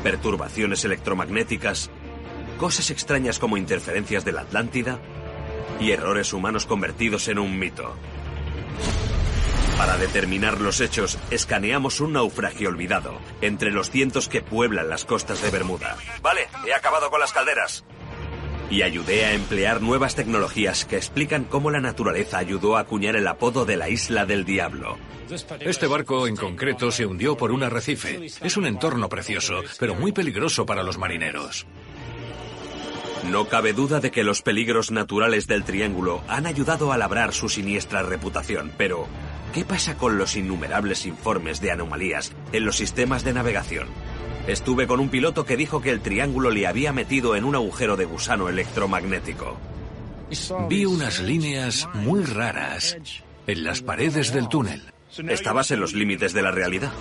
perturbaciones electromagnéticas, cosas extrañas como interferencias de la Atlántida y errores humanos convertidos en un mito. Para determinar los hechos, escaneamos un naufragio olvidado entre los cientos que pueblan las costas de Bermuda. Vale, he acabado con las calderas. Y ayudé a emplear nuevas tecnologías que explican cómo la naturaleza ayudó a acuñar el apodo de la Isla del Diablo. Este barco en concreto se hundió por un arrecife. Es un entorno precioso, pero muy peligroso para los marineros. No cabe duda de que los peligros naturales del Triángulo han ayudado a labrar su siniestra reputación, pero ¿qué pasa con los innumerables informes de anomalías en los sistemas de navegación? Estuve con un piloto que dijo que el Triángulo le había metido en un agujero de gusano electromagnético. Vi unas líneas muy raras en las paredes del túnel. Estabas en los límites de la realidad.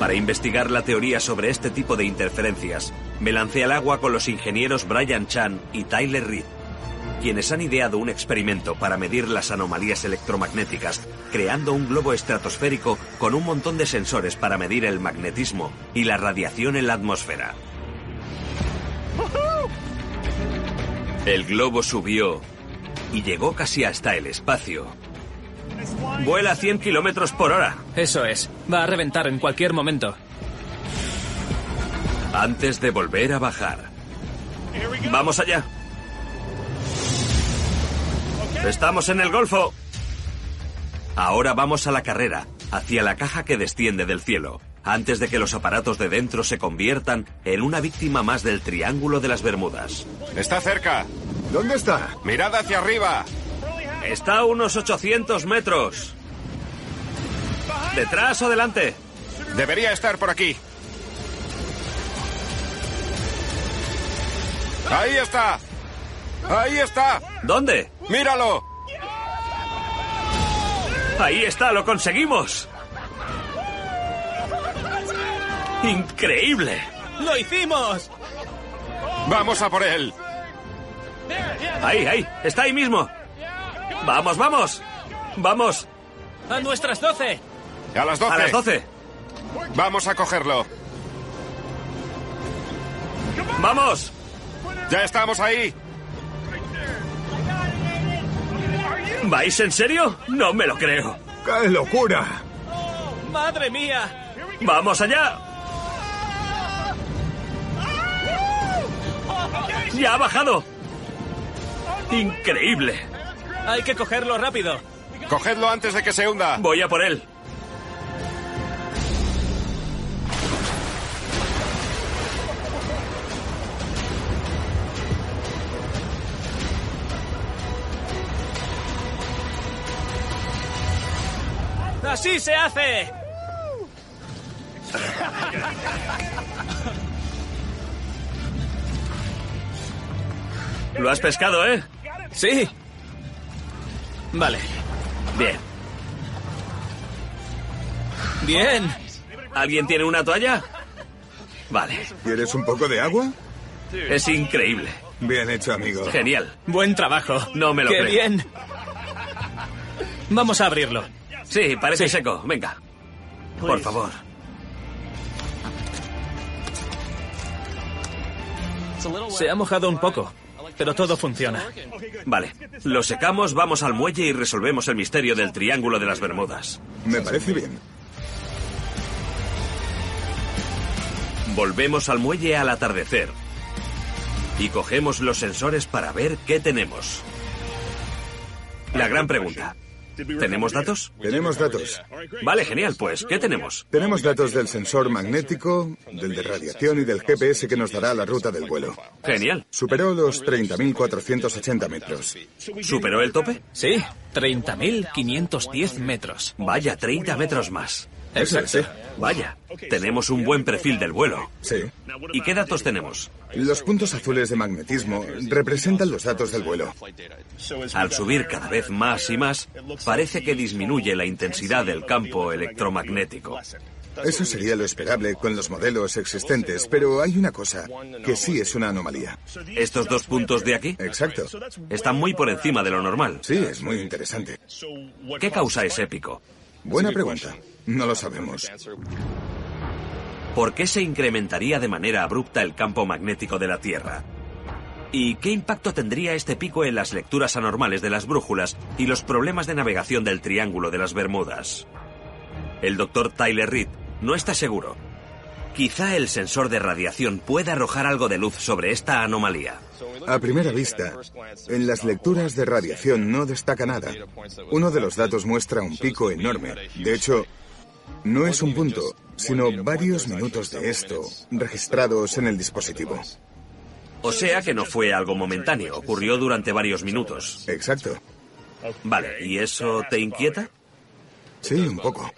Para investigar la teoría sobre este tipo de interferencias, me lancé al agua con los ingenieros Brian Chan y Tyler Reed, quienes han ideado un experimento para medir las anomalías electromagnéticas, creando un globo estratosférico con un montón de sensores para medir el magnetismo y la radiación en la atmósfera. El globo subió y llegó casi hasta el espacio. Vuela a 100 kilómetros por hora. Eso es. Va a reventar en cualquier momento. Antes de volver a bajar. Vamos allá. Estamos en el Golfo. Ahora vamos a la carrera, hacia la caja que desciende del cielo, antes de que los aparatos de dentro se conviertan en una víctima más del Triángulo de las Bermudas. Está cerca. ¿Dónde está? Mirad hacia arriba. Está a unos 800 metros. ¿Detrás o delante? Debería estar por aquí. Ahí está. Ahí está. ¿Dónde? Míralo. Ahí está, lo conseguimos. Increíble. ¡Lo hicimos! Vamos a por él. Ahí, ahí, está ahí mismo. Vamos, vamos. Vamos. ¡A nuestras 12! A las 12. A las 12. Vamos a cogerlo. ¡Vamos! Ya estamos ahí. ¿Vais en serio? No me lo creo. ¡Qué locura! ¡Madre mía! ¡Vamos allá! ¡Ya ha bajado! ¡Increíble! Hay que cogerlo rápido. Cogedlo antes de que se hunda. Voy a por él. ¡Así se hace! Lo has pescado, ¿eh? Sí. Vale. Bien. Bien. ¿Alguien tiene una toalla? Vale. ¿Quieres un poco de agua? Es increíble. Bien hecho, amigo. Genial. Buen trabajo. No me lo ¡Qué creo. bien! Vamos a abrirlo. Sí, parece seco. Venga. Por favor. Se ha mojado un poco, pero todo funciona. Vale. Lo secamos, vamos al muelle y resolvemos el misterio del Triángulo de las Bermudas. Me parece bien. Volvemos al muelle al atardecer. Y cogemos los sensores para ver qué tenemos. La gran pregunta. ¿Tenemos datos? Tenemos datos. Vale, genial. Pues, ¿qué tenemos? Tenemos datos del sensor magnético, del de radiación y del GPS que nos dará la ruta del vuelo. Genial. Superó los 30.480 metros. ¿Superó el tope? Sí, 30.510 metros. Vaya, 30 metros más. Exacto. Vaya, tenemos un buen perfil del vuelo. Sí. ¿Y qué datos tenemos? Los puntos azules de magnetismo representan los datos del vuelo. Al subir cada vez más y más, parece que disminuye la intensidad del campo electromagnético. Eso sería lo esperable con los modelos existentes, pero hay una cosa que sí es una anomalía. ¿Estos dos puntos de aquí? Exacto. Están muy por encima de lo normal. Sí, es muy interesante. ¿Qué causa ese pico? Buena pregunta. No lo sabemos. ¿Por qué se incrementaría de manera abrupta el campo magnético de la Tierra? ¿Y qué impacto tendría este pico en las lecturas anormales de las brújulas y los problemas de navegación del Triángulo de las Bermudas? El doctor Tyler Reed no está seguro. Quizá el sensor de radiación pueda arrojar algo de luz sobre esta anomalía. A primera vista, en las lecturas de radiación no destaca nada. Uno de los datos muestra un pico enorme. De hecho, no es un punto, sino varios minutos de esto registrados en el dispositivo. O sea que no fue algo momentáneo, ocurrió durante varios minutos. Exacto. Vale, ¿y eso te inquieta? Sí, un poco.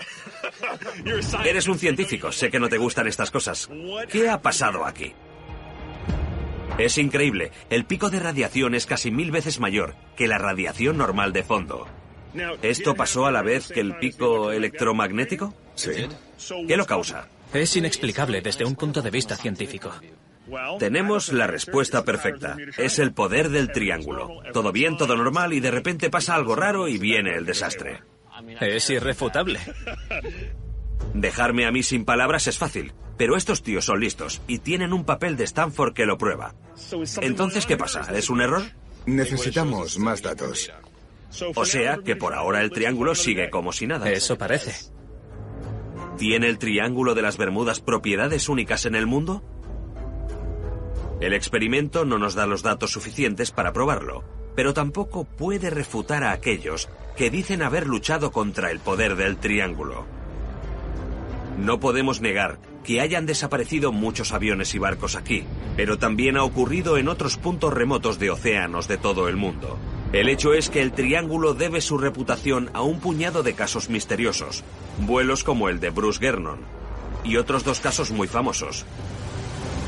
Eres un científico, sé que no te gustan estas cosas. ¿Qué ha pasado aquí? Es increíble, el pico de radiación es casi mil veces mayor que la radiación normal de fondo. ¿Esto pasó a la vez que el pico electromagnético? Sí. ¿Qué lo causa? Es inexplicable desde un punto de vista científico. Tenemos la respuesta perfecta. Es el poder del triángulo. Todo bien, todo normal y de repente pasa algo raro y viene el desastre. Es irrefutable. Dejarme a mí sin palabras es fácil, pero estos tíos son listos y tienen un papel de Stanford que lo prueba. Entonces, ¿qué pasa? ¿Es un error? Necesitamos más datos. O sea que por ahora el triángulo sigue como si nada. Eso parece. ¿Tiene el triángulo de las Bermudas propiedades únicas en el mundo? El experimento no nos da los datos suficientes para probarlo, pero tampoco puede refutar a aquellos que dicen haber luchado contra el poder del triángulo. No podemos negar que hayan desaparecido muchos aviones y barcos aquí, pero también ha ocurrido en otros puntos remotos de océanos de todo el mundo. El hecho es que el Triángulo debe su reputación a un puñado de casos misteriosos, vuelos como el de Bruce Gernon, y otros dos casos muy famosos.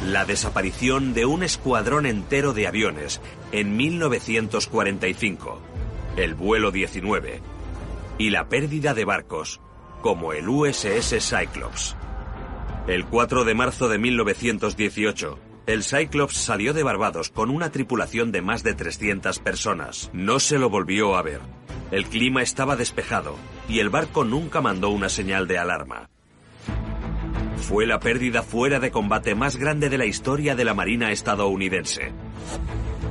La desaparición de un escuadrón entero de aviones en 1945, el vuelo 19, y la pérdida de barcos, como el USS Cyclops. El 4 de marzo de 1918, el Cyclops salió de Barbados con una tripulación de más de 300 personas. No se lo volvió a ver. El clima estaba despejado y el barco nunca mandó una señal de alarma. Fue la pérdida fuera de combate más grande de la historia de la Marina estadounidense.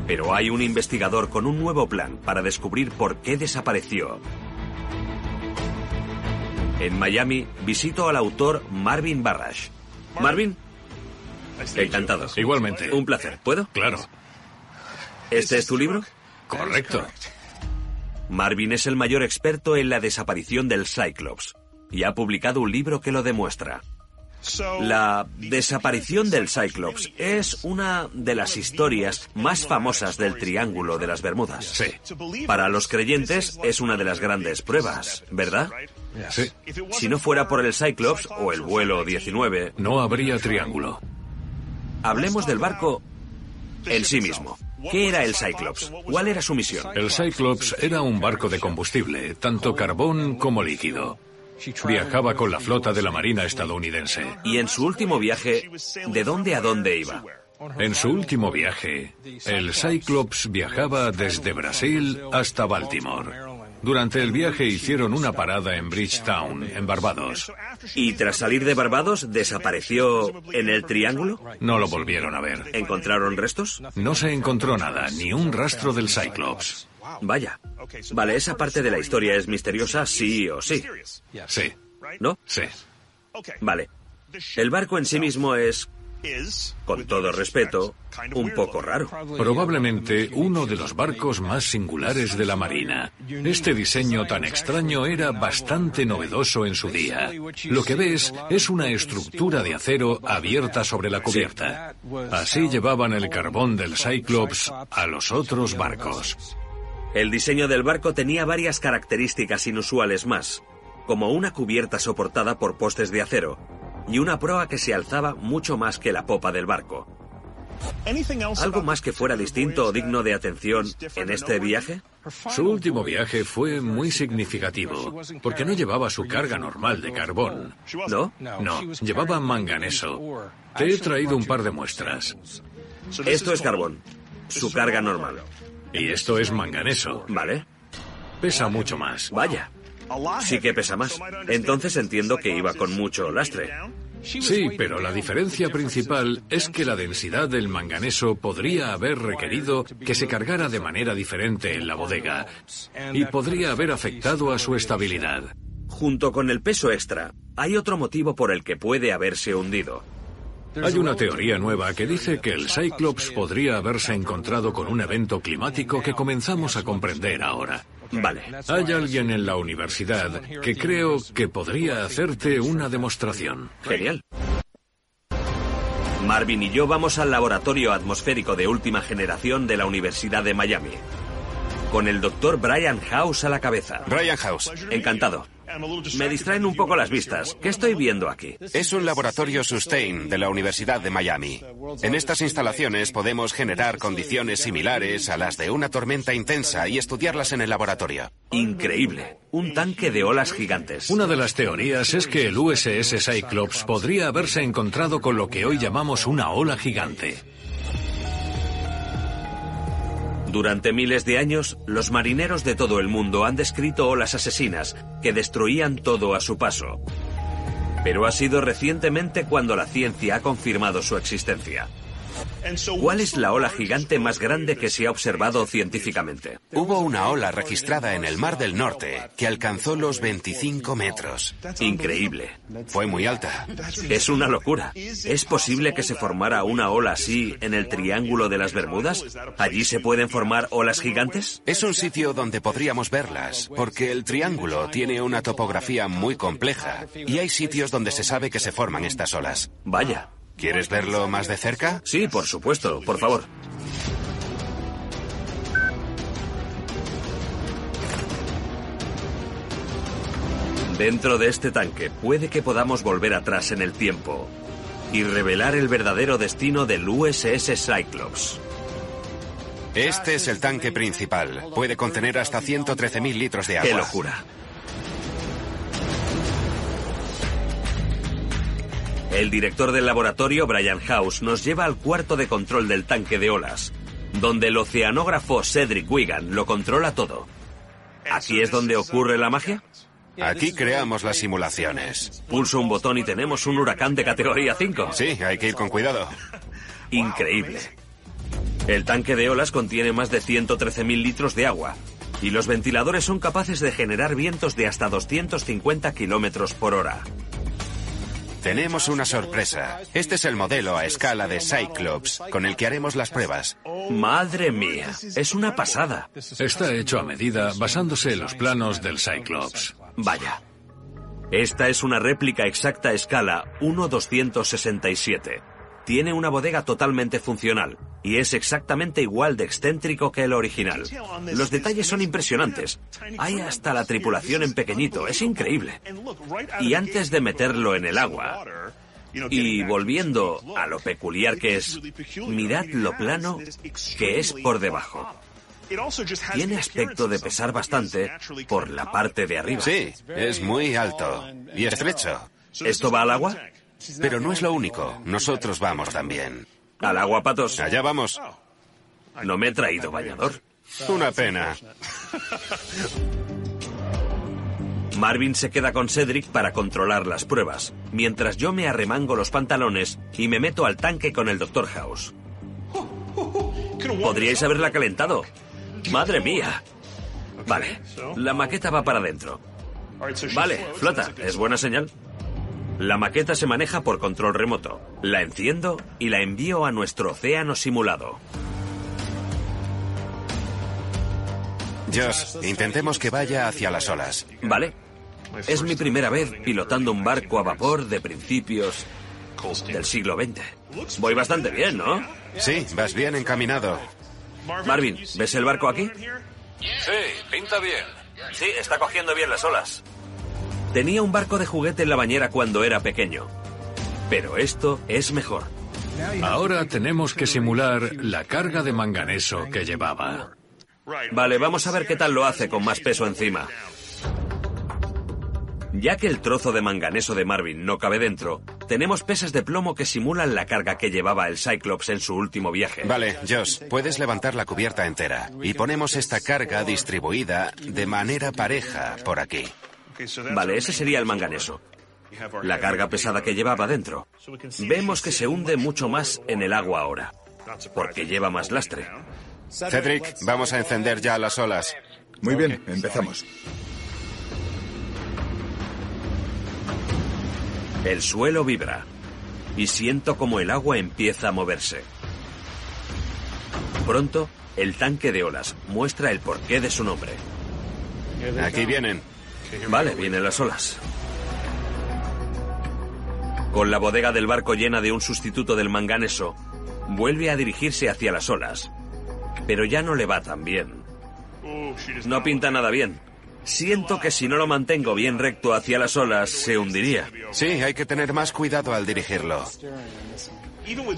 Pero hay un investigador con un nuevo plan para descubrir por qué desapareció. En Miami visito al autor Marvin Barrash. Marvin, encantado. Igualmente. Un placer. ¿Puedo? Claro. ¿Este es tu libro? Correcto. Marvin es el mayor experto en la desaparición del Cyclops y ha publicado un libro que lo demuestra. La desaparición del Cyclops es una de las historias más famosas del Triángulo de las Bermudas. Sí. Para los creyentes es una de las grandes pruebas, ¿verdad? Sí. Si no fuera por el Cyclops o el vuelo 19, No habría triángulo. Hablemos del barco en sí mismo. ¿Qué era el Cyclops? ¿Cuál era su misión? El Cyclops era un barco de combustible, tanto carbón como líquido. Viajaba con la flota de la Marina estadounidense. Y en su último viaje, ¿de dónde a dónde iba? En su último viaje, el Cyclops viajaba desde Brasil hasta Baltimore. Durante el viaje hicieron una parada en Bridgetown, en Barbados. ¿Y tras salir de Barbados desapareció en el Triángulo? No lo volvieron a ver. ¿Encontraron restos? No se encontró nada, ni un rastro del Cyclops. Vaya. Vale, esa parte de la historia es misteriosa, sí o sí. Sí, ¿No? sí. Vale. El barco en sí mismo es con todo respeto, un poco raro. Probablemente uno de los barcos más singulares de la Marina. Este diseño tan extraño era bastante novedoso en su día. Lo que ves es una estructura de acero abierta sobre la cubierta. Así llevaban el carbón del Cyclops a los otros barcos. El diseño del barco tenía varias características inusuales más, como una cubierta soportada por postes de acero y una proa que se alzaba mucho más que la popa del barco. ¿Algo más que fuera distinto o digno de atención en este viaje? Su último viaje fue muy significativo, porque no llevaba su carga normal de carbón. ¿No? No, llevaba manganeso. Te he traído un par de muestras. Esto es carbón, su carga normal. Y esto es manganeso. Vale. Pesa mucho más. Vaya. Sí que pesa más. Entonces entiendo que iba con mucho lastre. Sí, pero la diferencia principal es que la densidad del manganeso podría haber requerido que se cargara de manera diferente en la bodega y podría haber afectado a su estabilidad. Junto con el peso extra, hay otro motivo por el que puede haberse hundido. Hay una teoría nueva que dice que el Cyclops podría haberse encontrado con un evento climático que comenzamos a comprender ahora. Vale. Hay alguien en la universidad que creo que podría hacerte una demostración. Genial. Marvin y yo vamos al laboratorio atmosférico de última generación de la Universidad de Miami. Con el doctor Brian House a la cabeza. Brian House. Encantado. Me distraen un poco las vistas. ¿Qué estoy viendo aquí? Es un laboratorio Sustain de la Universidad de Miami. En estas instalaciones podemos generar condiciones similares a las de una tormenta intensa y estudiarlas en el laboratorio. Increíble. Un tanque de olas gigantes. Una de las teorías es que el USS Cyclops podría haberse encontrado con lo que hoy llamamos una ola gigante. Durante miles de años, los marineros de todo el mundo han descrito olas asesinas que destruían todo a su paso. Pero ha sido recientemente cuando la ciencia ha confirmado su existencia. ¿Cuál es la ola gigante más grande que se ha observado científicamente? Hubo una ola registrada en el Mar del Norte que alcanzó los 25 metros. Increíble. Fue muy alta. Es una locura. ¿Es posible que se formara una ola así en el Triángulo de las Bermudas? ¿Allí se pueden formar olas gigantes? Es un sitio donde podríamos verlas, porque el Triángulo tiene una topografía muy compleja y hay sitios donde se sabe que se forman estas olas. Vaya. ¿Quieres verlo más de cerca? Sí, por supuesto, por favor. Dentro de este tanque puede que podamos volver atrás en el tiempo y revelar el verdadero destino del USS Cyclops. Este es el tanque principal. Puede contener hasta 113.000 litros de agua. ¡Qué locura! El director del laboratorio, Brian House, nos lleva al cuarto de control del tanque de olas, donde el oceanógrafo Cedric Wigan lo controla todo. ¿Aquí es donde ocurre la magia? Aquí creamos las simulaciones. Pulso un botón y tenemos un huracán de categoría 5. Sí, hay que ir con cuidado. Increíble. El tanque de olas contiene más de 113.000 litros de agua y los ventiladores son capaces de generar vientos de hasta 250 kilómetros por hora. Tenemos una sorpresa. Este es el modelo a escala de Cyclops con el que haremos las pruebas. Madre mía, es una pasada. Está hecho a medida basándose en los planos del Cyclops. Vaya. Esta es una réplica exacta a escala 1-267. Tiene una bodega totalmente funcional y es exactamente igual de excéntrico que el original. Los detalles son impresionantes. Hay hasta la tripulación en pequeñito, es increíble. Y antes de meterlo en el agua, y volviendo a lo peculiar que es, mirad lo plano que es por debajo. Tiene aspecto de pesar bastante por la parte de arriba. Sí, es muy alto y estrecho. ¿Esto va al agua? Pero no es lo único. Nosotros vamos también. ¿Al agua, patos? Allá vamos. No me he traído bañador. Una pena. Marvin se queda con Cedric para controlar las pruebas, mientras yo me arremango los pantalones y me meto al tanque con el Dr. House. Podríais haberla calentado. Madre mía. Vale, la maqueta va para adentro. Vale, flota, es buena señal. La maqueta se maneja por control remoto. La enciendo y la envío a nuestro océano simulado. Josh, intentemos que vaya hacia las olas. Vale. Es mi primera vez pilotando un barco a vapor de principios del siglo XX. Voy bastante bien, ¿no? Sí, vas bien encaminado. Marvin, ¿ves el barco aquí? Sí, pinta bien. Sí, está cogiendo bien las olas. Tenía un barco de juguete en la bañera cuando era pequeño. Pero esto es mejor. Ahora tenemos que simular la carga de manganeso que llevaba. Vale, vamos a ver qué tal lo hace con más peso encima. Ya que el trozo de manganeso de Marvin no cabe dentro, tenemos pesas de plomo que simulan la carga que llevaba el Cyclops en su último viaje. Vale, Josh, puedes levantar la cubierta entera y ponemos esta carga distribuida de manera pareja por aquí. Vale, ese sería el manganeso. La carga pesada que llevaba dentro. Vemos que se hunde mucho más en el agua ahora, porque lleva más lastre. Cedric, vamos a encender ya las olas. Muy bien, empezamos. El suelo vibra y siento como el agua empieza a moverse. Pronto, el tanque de olas muestra el porqué de su nombre. Aquí vienen. Vale, vienen las olas. Con la bodega del barco llena de un sustituto del manganeso, vuelve a dirigirse hacia las olas. Pero ya no le va tan bien. No pinta nada bien. Siento que si no lo mantengo bien recto hacia las olas, se hundiría. Sí, hay que tener más cuidado al dirigirlo.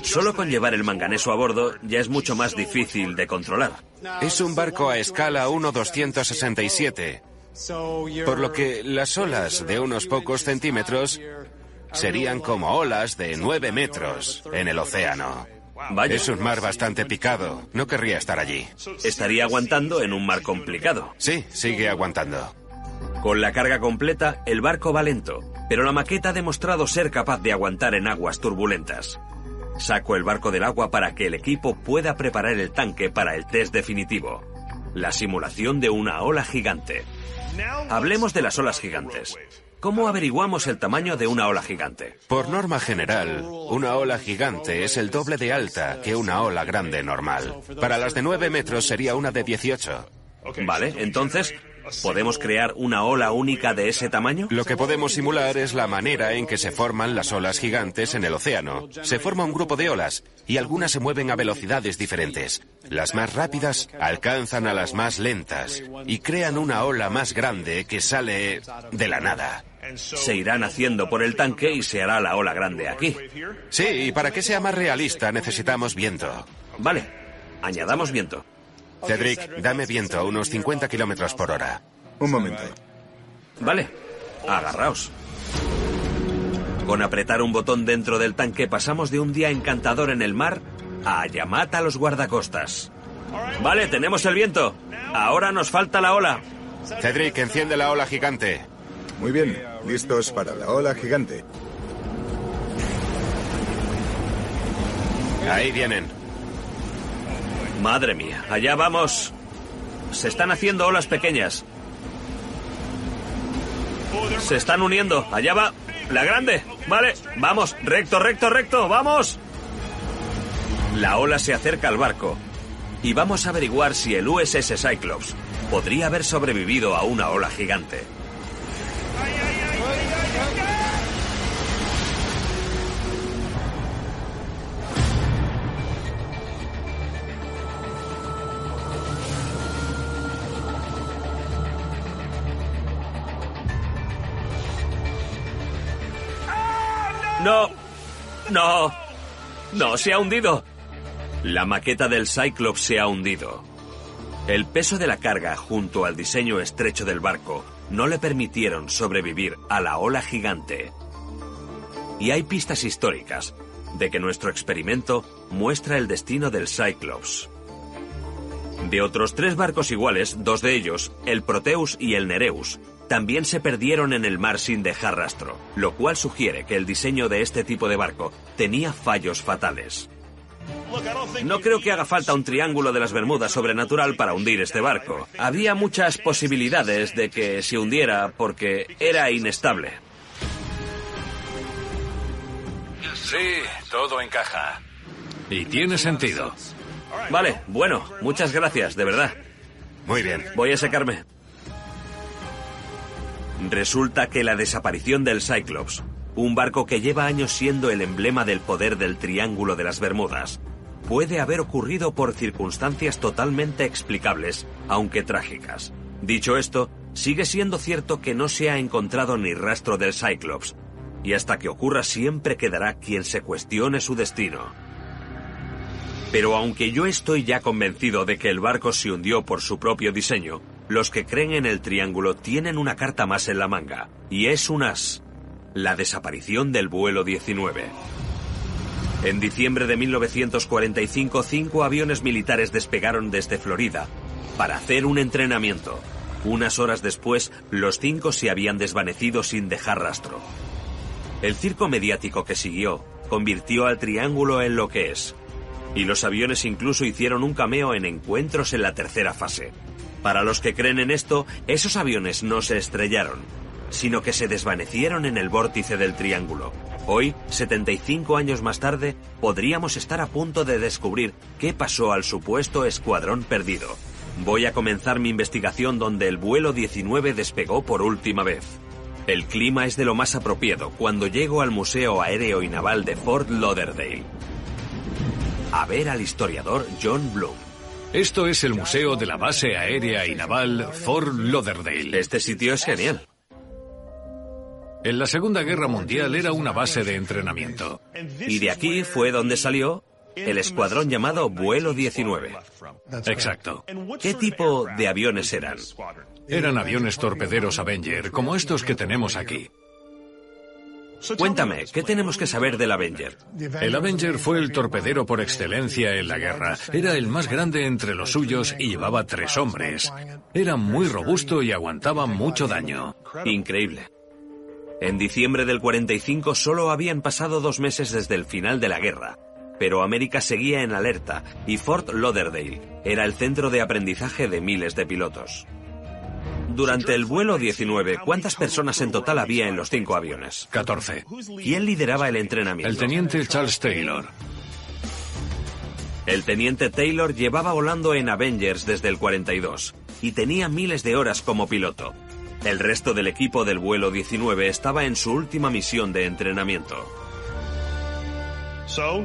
Solo con llevar el manganeso a bordo ya es mucho más difícil de controlar. Es un barco a escala 1.267, por lo que las olas de unos pocos centímetros serían como olas de 9 metros en el océano. Vaya. Es un mar bastante picado. No querría estar allí. Estaría aguantando en un mar complicado. Sí, sigue aguantando. Con la carga completa, el barco va lento, pero la maqueta ha demostrado ser capaz de aguantar en aguas turbulentas. Saco el barco del agua para que el equipo pueda preparar el tanque para el test definitivo. La simulación de una ola gigante. Hablemos de las olas gigantes. ¿Cómo averiguamos el tamaño de una ola gigante? Por norma general, una ola gigante es el doble de alta que una ola grande normal. Para las de 9 metros sería una de 18. Vale, entonces, ¿podemos crear una ola única de ese tamaño? Lo que podemos simular es la manera en que se forman las olas gigantes en el océano. Se forma un grupo de olas y algunas se mueven a velocidades diferentes. Las más rápidas alcanzan a las más lentas y crean una ola más grande que sale de la nada. Se irán haciendo por el tanque y se hará la ola grande aquí. Sí, y para que sea más realista necesitamos viento. Vale, añadamos viento. Cedric, dame viento a unos 50 kilómetros por hora. Un momento. Vale, agarraos. Con apretar un botón dentro del tanque pasamos de un día encantador en el mar a llamar a los guardacostas. Vale, tenemos el viento. Ahora nos falta la ola. Cedric, enciende la ola gigante. Muy bien, listos para la ola gigante. Ahí vienen. Madre mía, allá vamos. Se están haciendo olas pequeñas. Se están uniendo. Allá va. La grande. Vale. Vamos. Recto, recto, recto. Vamos. La ola se acerca al barco. Y vamos a averiguar si el USS Cyclops podría haber sobrevivido a una ola gigante. No, no, no, se ha hundido. La maqueta del Cyclops se ha hundido. El peso de la carga junto al diseño estrecho del barco no le permitieron sobrevivir a la ola gigante. Y hay pistas históricas de que nuestro experimento muestra el destino del Cyclops. De otros tres barcos iguales, dos de ellos, el Proteus y el Nereus, también se perdieron en el mar sin dejar rastro, lo cual sugiere que el diseño de este tipo de barco tenía fallos fatales. No creo que haga falta un triángulo de las Bermudas sobrenatural para hundir este barco. Había muchas posibilidades de que se hundiera porque era inestable. Sí, todo encaja. Y tiene sentido. Vale, bueno, muchas gracias, de verdad. Muy bien. Voy a secarme. Resulta que la desaparición del Cyclops, un barco que lleva años siendo el emblema del poder del Triángulo de las Bermudas, puede haber ocurrido por circunstancias totalmente explicables, aunque trágicas. Dicho esto, sigue siendo cierto que no se ha encontrado ni rastro del Cyclops, y hasta que ocurra siempre quedará quien se cuestione su destino. Pero aunque yo estoy ya convencido de que el barco se hundió por su propio diseño, los que creen en el triángulo tienen una carta más en la manga, y es un as, la desaparición del vuelo 19. En diciembre de 1945, cinco aviones militares despegaron desde Florida para hacer un entrenamiento. Unas horas después, los cinco se habían desvanecido sin dejar rastro. El circo mediático que siguió convirtió al triángulo en lo que es, y los aviones incluso hicieron un cameo en encuentros en la tercera fase. Para los que creen en esto, esos aviones no se estrellaron, sino que se desvanecieron en el vórtice del triángulo. Hoy, 75 años más tarde, podríamos estar a punto de descubrir qué pasó al supuesto escuadrón perdido. Voy a comenzar mi investigación donde el vuelo 19 despegó por última vez. El clima es de lo más apropiado cuando llego al Museo Aéreo y Naval de Fort Lauderdale. A ver al historiador John Bloom. Esto es el Museo de la Base Aérea y Naval Fort Lauderdale. Este sitio es genial. En la Segunda Guerra Mundial era una base de entrenamiento. Y de aquí fue donde salió el escuadrón llamado Vuelo 19. Exacto. ¿Qué tipo de aviones eran? Eran aviones torpederos Avenger, como estos que tenemos aquí. Cuéntame, ¿qué tenemos que saber del Avenger? El Avenger fue el torpedero por excelencia en la guerra. Era el más grande entre los suyos y llevaba tres hombres. Era muy robusto y aguantaba mucho daño. Increíble. En diciembre del 45 solo habían pasado dos meses desde el final de la guerra, pero América seguía en alerta y Fort Lauderdale era el centro de aprendizaje de miles de pilotos. Durante el vuelo 19, ¿cuántas personas en total había en los cinco aviones? 14. ¿Quién lideraba el entrenamiento? El teniente Charles Taylor. El teniente Taylor llevaba volando en Avengers desde el 42 y tenía miles de horas como piloto. El resto del equipo del vuelo 19 estaba en su última misión de entrenamiento.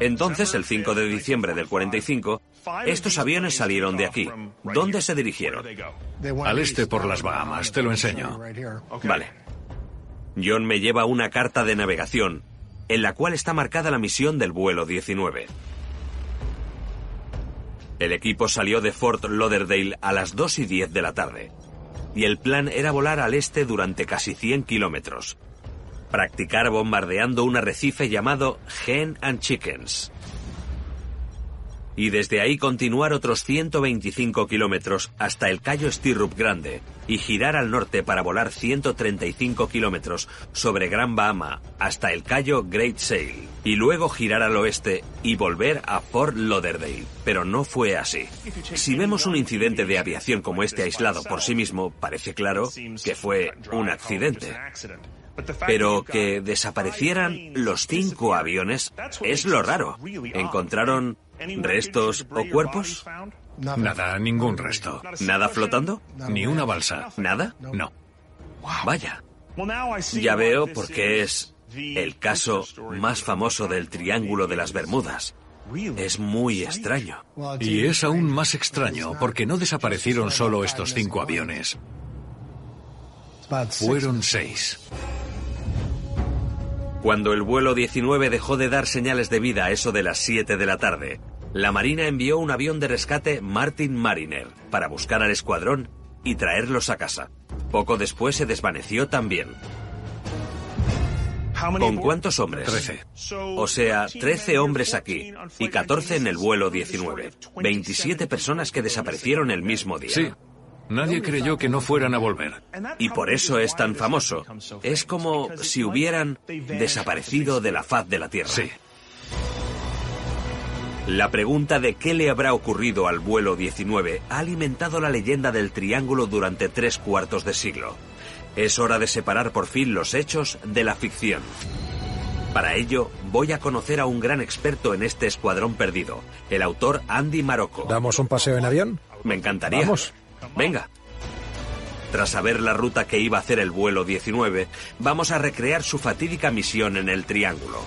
Entonces, el 5 de diciembre del 45, estos aviones salieron de aquí. ¿Dónde se dirigieron? Al este por las Bahamas, te lo enseño. Vale. John me lleva una carta de navegación en la cual está marcada la misión del vuelo 19. El equipo salió de Fort Lauderdale a las 2 y 10 de la tarde, y el plan era volar al este durante casi 100 kilómetros, practicar bombardeando un arrecife llamado Hen and Chickens. Y desde ahí continuar otros 125 kilómetros hasta el Cayo Stirrup Grande y girar al norte para volar 135 kilómetros sobre Gran Bahama hasta el Cayo Great Sail y luego girar al oeste y volver a Fort Lauderdale. Pero no fue así. Si vemos un incidente de aviación como este aislado por sí mismo, parece claro que fue un accidente. Pero que desaparecieran los cinco aviones es lo raro. ¿Encontraron restos o cuerpos? Nada, ningún resto. ¿Nada flotando? Ni una balsa. ¿Nada? No. Vaya. Ya veo por qué es el caso más famoso del Triángulo de las Bermudas. Es muy extraño. Y es aún más extraño porque no desaparecieron solo estos cinco aviones. Fueron seis. Cuando el vuelo 19 dejó de dar señales de vida a eso de las 7 de la tarde, la Marina envió un avión de rescate Martin Mariner para buscar al escuadrón y traerlos a casa. Poco después se desvaneció también. ¿Con cuántos hombres? Trece. O sea, 13 hombres aquí y 14 en el vuelo 19. 27 personas que desaparecieron el mismo día. Sí. Nadie creyó que no fueran a volver. Y por eso es tan famoso. Es como si hubieran desaparecido de la faz de la Tierra. Sí. La pregunta de qué le habrá ocurrido al vuelo 19 ha alimentado la leyenda del Triángulo durante tres cuartos de siglo. Es hora de separar por fin los hechos de la ficción. Para ello, voy a conocer a un gran experto en este escuadrón perdido, el autor Andy Marocco. ¿Damos un paseo en avión? Me encantaría. Vamos. Venga. Tras saber la ruta que iba a hacer el vuelo 19, vamos a recrear su fatídica misión en el Triángulo.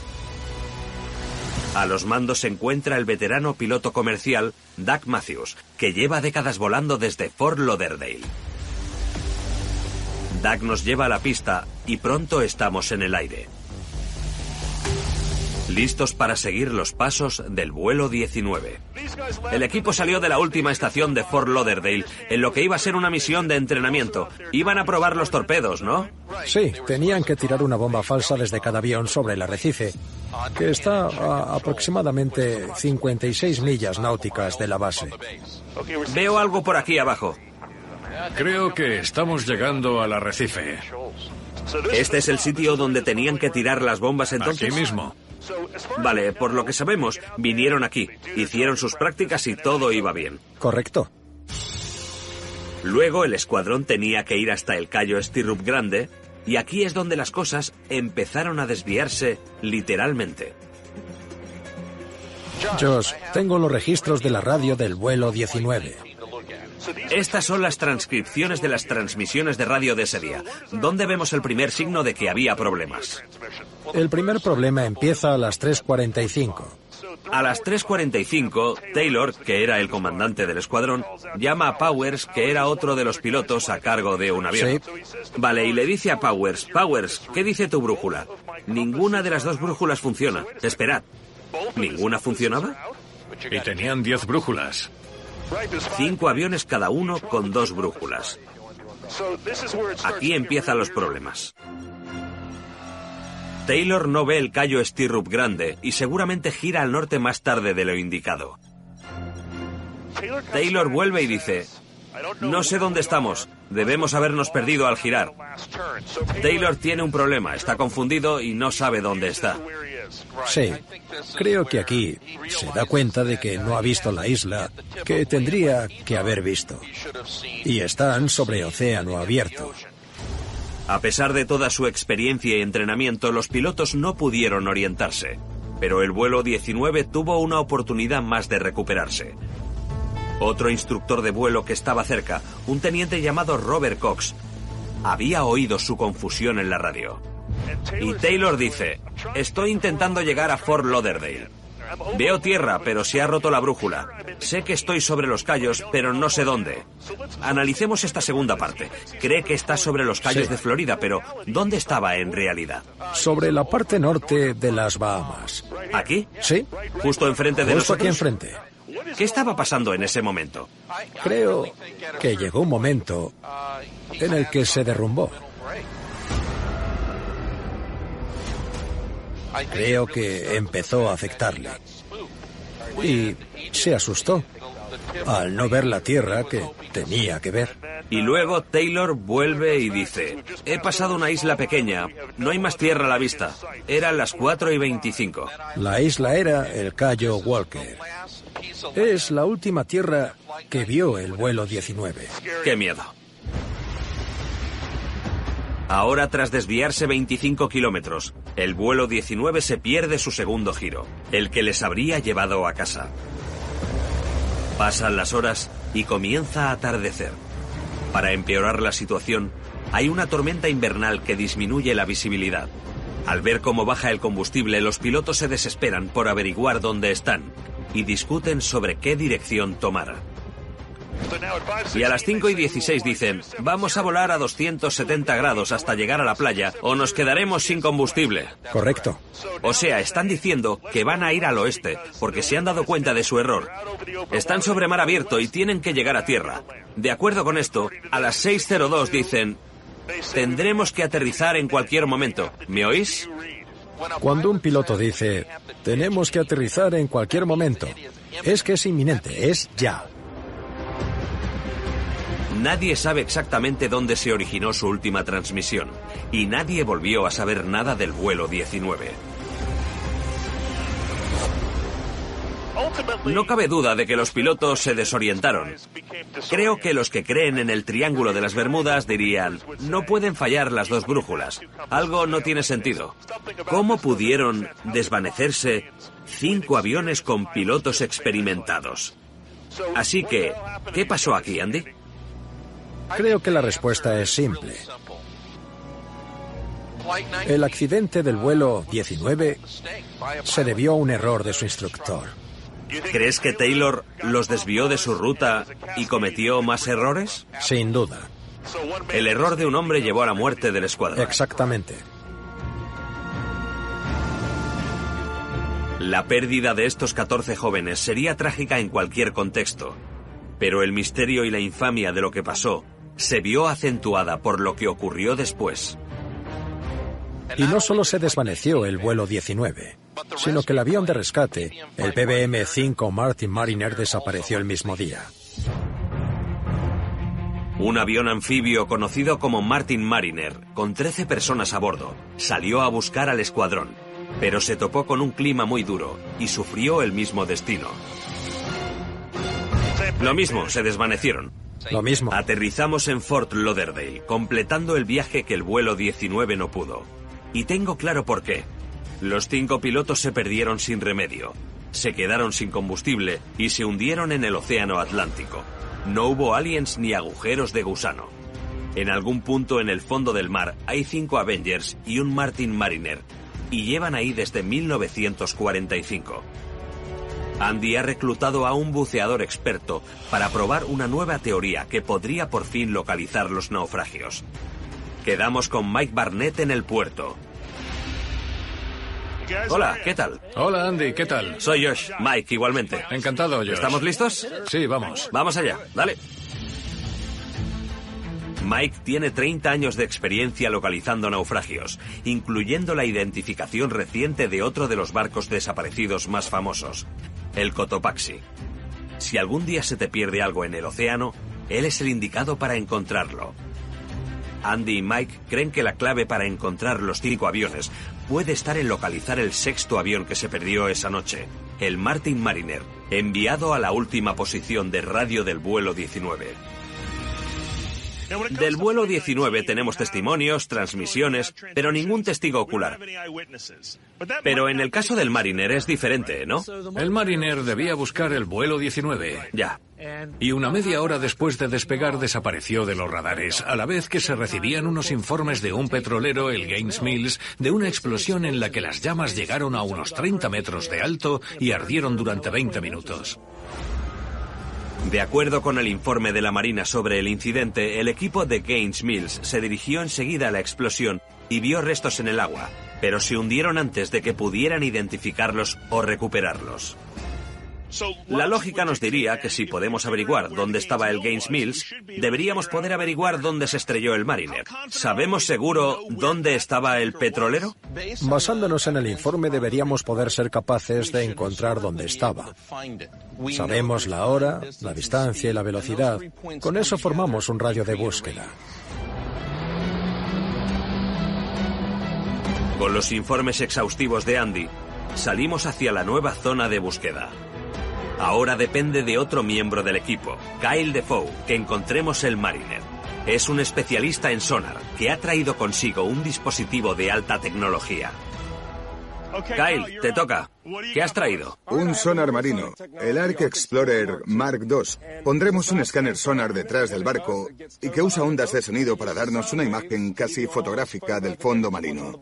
A los mandos se encuentra el veterano piloto comercial Doug Matthews, que lleva décadas volando desde Fort Lauderdale. Doug nos lleva a la pista y pronto estamos en el aire. Listos para seguir los pasos del vuelo 19. El equipo salió de la última estación de Fort Lauderdale en lo que iba a ser una misión de entrenamiento. Iban a probar los torpedos, ¿no? Sí, tenían que tirar una bomba falsa desde cada avión sobre el arrecife, que está a aproximadamente 56 millas náuticas de la base. Veo algo por aquí abajo. Creo que estamos llegando al arrecife. ¿Este es el sitio donde tenían que tirar las bombas entonces? Aquí mismo. Vale, por lo que sabemos, vinieron aquí, hicieron sus prácticas y todo iba bien. Correcto. Luego el escuadrón tenía que ir hasta el Cayo Stirrup Grande, y aquí es donde las cosas empezaron a desviarse literalmente. Josh, tengo los registros de la radio del vuelo 19. Estas son las transcripciones de las transmisiones de radio de ese día, donde vemos el primer signo de que había problemas. El primer problema empieza a las 3.45. A las 3.45, Taylor, que era el comandante del escuadrón, llama a Powers, que era otro de los pilotos a cargo de un avión. Vale, y le dice a Powers, Powers, ¿qué dice tu brújula? Ninguna de las dos brújulas funciona. Esperad. ¿Ninguna funcionaba? Y tenían 10 brújulas. Cinco aviones cada uno con dos brújulas. Aquí empiezan los problemas. Taylor no ve el Cayo Stirrup grande y seguramente gira al norte más tarde de lo indicado. Taylor vuelve y dice, no sé dónde estamos, debemos habernos perdido al girar. Taylor tiene un problema, está confundido y no sabe dónde está. Sí, creo que aquí se da cuenta de que no ha visto la isla que tendría que haber visto. Y están sobre océano abierto. A pesar de toda su experiencia y entrenamiento, los pilotos no pudieron orientarse. Pero el vuelo 19 tuvo una oportunidad más de recuperarse. Otro instructor de vuelo que estaba cerca, un teniente llamado Robert Cox, había oído su confusión en la radio. Y Taylor dice, estoy intentando llegar a Fort Lauderdale. Veo tierra, pero se ha roto la brújula. Sé que estoy sobre los callos, pero no sé dónde. Analicemos esta segunda parte. Cree que está sobre los callos Sí. de Florida, pero ¿dónde estaba en realidad? Sobre la parte norte de las Bahamas. ¿Aquí? Sí. Justo enfrente de Justo aquí nosotros. enfrente. ¿Qué estaba pasando en ese momento? Creo que llegó un momento en el que se derrumbó. Creo que empezó a afectarle. Y se asustó al no ver la tierra que tenía que ver. Y luego Taylor vuelve y dice, he pasado una isla pequeña, no hay más tierra a la vista. Eran las 4 y 25. La isla era el Cayo Walker. Es la última tierra que vio el vuelo 19. ¡Qué miedo! Ahora, tras desviarse 25 kilómetros, el vuelo 19 se pierde su segundo giro, el que les habría llevado a casa. Pasan las horas y comienza a atardecer. Para empeorar la situación, hay una tormenta invernal que disminuye la visibilidad. Al ver cómo baja el combustible, los pilotos se desesperan por averiguar dónde están y discuten sobre qué dirección tomar. Y a las 5 y 16 dicen, vamos a volar a 270 grados hasta llegar a la playa o nos quedaremos sin combustible. Correcto. O sea, están diciendo que van a ir al oeste porque se han dado cuenta de su error. Están sobre mar abierto y tienen que llegar a tierra. De acuerdo con esto, a las 6.02 dicen, tendremos que aterrizar en cualquier momento. ¿Me oís? Cuando un piloto dice, tenemos que aterrizar en cualquier momento, es que es inminente, es ya. Nadie sabe exactamente dónde se originó su última transmisión y nadie volvió a saber nada del vuelo 19. No cabe duda de que los pilotos se desorientaron. Creo que los que creen en el Triángulo de las Bermudas dirían, no pueden fallar las dos brújulas. Algo no tiene sentido. ¿Cómo pudieron desvanecerse cinco aviones con pilotos experimentados? Así que, ¿qué pasó aquí, Andy? Creo que la respuesta es simple. El accidente del vuelo 19 se debió a un error de su instructor. ¿Crees que Taylor los desvió de su ruta y cometió más errores? Sin duda. El error de un hombre llevó a la muerte del escuadrón. Exactamente. La pérdida de estos 14 jóvenes sería trágica en cualquier contexto, pero el misterio y la infamia de lo que pasó se vio acentuada por lo que ocurrió después. Y no solo se desvaneció el vuelo 19, sino que el avión de rescate, el PBM-5 Martin Mariner, desapareció el mismo día. Un avión anfibio conocido como Martin Mariner, con 13 personas a bordo, salió a buscar al escuadrón, pero se topó con un clima muy duro y sufrió el mismo destino. Lo mismo, se desvanecieron. Lo mismo. Aterrizamos en Fort Lauderdale, completando el viaje que el vuelo 19 no pudo. Y tengo claro por qué. Los cinco pilotos se perdieron sin remedio, se quedaron sin combustible y se hundieron en el Océano Atlántico. No hubo aliens ni agujeros de gusano. En algún punto en el fondo del mar hay cinco Avengers y un Martin Mariner, y llevan ahí desde 1945. Andy ha reclutado a un buceador experto para probar una nueva teoría que podría por fin localizar los naufragios. Quedamos con Mike Barnett en el puerto. Hola, ¿qué tal? Hola Andy, ¿qué tal? Soy Josh. Mike, igualmente. Encantado, Josh. ¿Estamos listos? Sí, vamos. Vamos allá, dale. Mike tiene 30 años de experiencia localizando naufragios, incluyendo la identificación reciente de otro de los barcos desaparecidos más famosos, el Cotopaxi. Si algún día se te pierde algo en el océano, él es el indicado para encontrarlo. Andy y Mike creen que la clave para encontrar los cinco aviones puede estar en localizar el sexto avión que se perdió esa noche, el Martin Mariner, enviado a la última posición de radio del vuelo 19. Del vuelo 19 tenemos testimonios, transmisiones, pero ningún testigo ocular. Pero en el caso del Mariner es diferente, ¿no? El Mariner debía buscar el vuelo 19. Ya. Y una media hora después de despegar desapareció de los radares, a la vez que se recibían unos informes de un petrolero, el Gaines Mills, de una explosión en la que las llamas llegaron a unos 30 metros de alto y ardieron durante 20 minutos. De acuerdo con el informe de la Marina sobre el incidente, el equipo de Gaines Mills se dirigió enseguida a la explosión y vio restos en el agua, pero se hundieron antes de que pudieran identificarlos o recuperarlos. La lógica nos diría que si podemos averiguar dónde estaba el Gaines Mills, deberíamos poder averiguar dónde se estrelló el Mariner. ¿Sabemos seguro dónde estaba el petrolero? Basándonos en el informe deberíamos poder ser capaces de encontrar dónde estaba. Sabemos la hora, la distancia y la velocidad. Con eso formamos un radio de búsqueda. Con los informes exhaustivos de Andy, salimos hacia la nueva zona de búsqueda. Ahora depende de otro miembro del equipo, Kyle Defoe, que encontremos el Mariner. Es un especialista en sonar que ha traído consigo un dispositivo de alta tecnología. Kyle, te toca. ¿Qué has traído? Un sonar marino, el Ark Explorer Mark II. Pondremos un escáner sonar detrás del barco y que usa ondas de sonido para darnos una imagen casi fotográfica del fondo marino.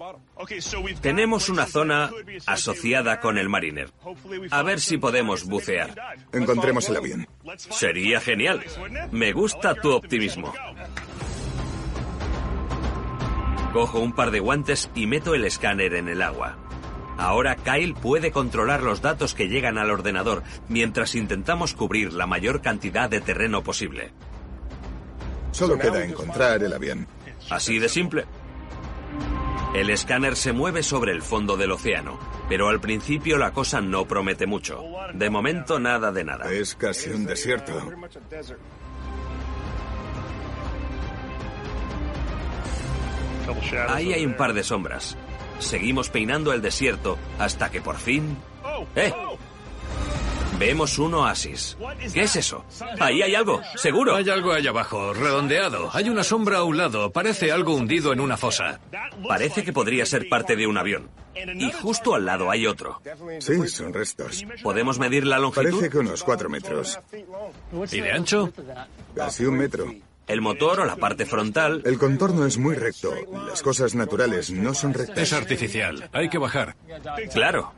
Tenemos una zona asociada con el Mariner. A ver si podemos bucear. Encontremos el avión. Sería genial. Me gusta tu optimismo. Cojo un par de guantes y meto el escáner en el agua. Ahora Kyle puede controlar los datos que llegan al ordenador mientras intentamos cubrir la mayor cantidad de terreno posible. Solo queda encontrar el avión. Así de simple. El escáner se mueve sobre el fondo del océano, pero al principio la cosa no promete mucho. De momento nada de nada. Es casi un desierto. Ahí hay un par de sombras. Seguimos peinando el desierto hasta que por fin... ¡Eh! Vemos un oasis. ¿Qué es eso? Ahí hay algo, seguro. Hay algo allá abajo, redondeado. Hay una sombra a un lado. Parece algo hundido en una fosa. Parece que podría ser parte de un avión. Y justo al lado hay otro. Sí, son restos. ¿Podemos medir la longitud? Parece que unos cuatro metros. ¿Y de ancho? Casi un metro. El motor o la parte frontal. El contorno es muy recto. Las cosas naturales no son rectas. Es artificial. Hay que bajar. Claro.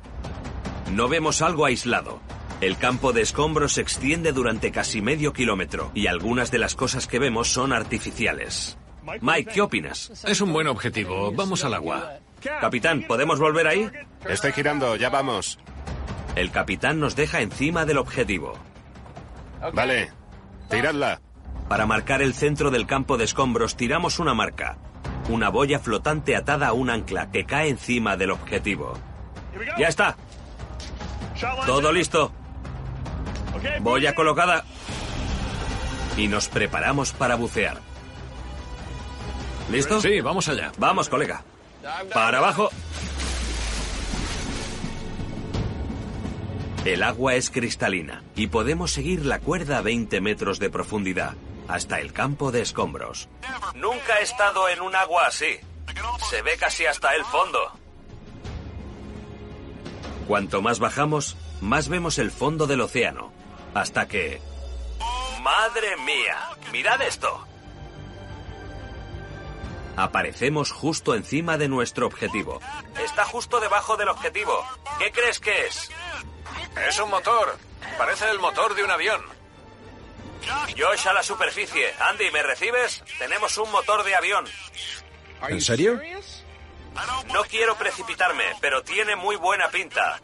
No vemos algo aislado. El campo de escombros se extiende durante casi medio kilómetro y algunas de las cosas que vemos son artificiales. Mike, ¿qué opinas? Es un buen objetivo. Vamos al agua. Capitán, ¿podemos volver ahí? Estoy girando, ya vamos. El capitán nos deja encima del objetivo. Vale, tiradla. Para marcar el centro del campo de escombros tiramos una marca. Una boya flotante atada a un ancla que cae encima del objetivo. Ya está. Todo listo. Boya colocada. Y nos preparamos para bucear. ¿Listo? Sí, vamos allá. Vamos, colega. Para abajo. El agua es cristalina y podemos seguir la cuerda a 20 metros de profundidad, hasta el campo de escombros. Nunca he estado en un agua así. Se ve casi hasta el fondo. Cuanto más bajamos, más vemos el fondo del océano, hasta que... ¡Madre mía! ¡Mirad esto! Aparecemos justo encima de nuestro objetivo. Está justo debajo del objetivo. ¿Qué crees que es? Es un motor. Parece el motor de un avión. Josh a la superficie. Andy, ¿me recibes? Tenemos un motor de avión. ¿En serio? No quiero precipitarme, pero tiene muy buena pinta.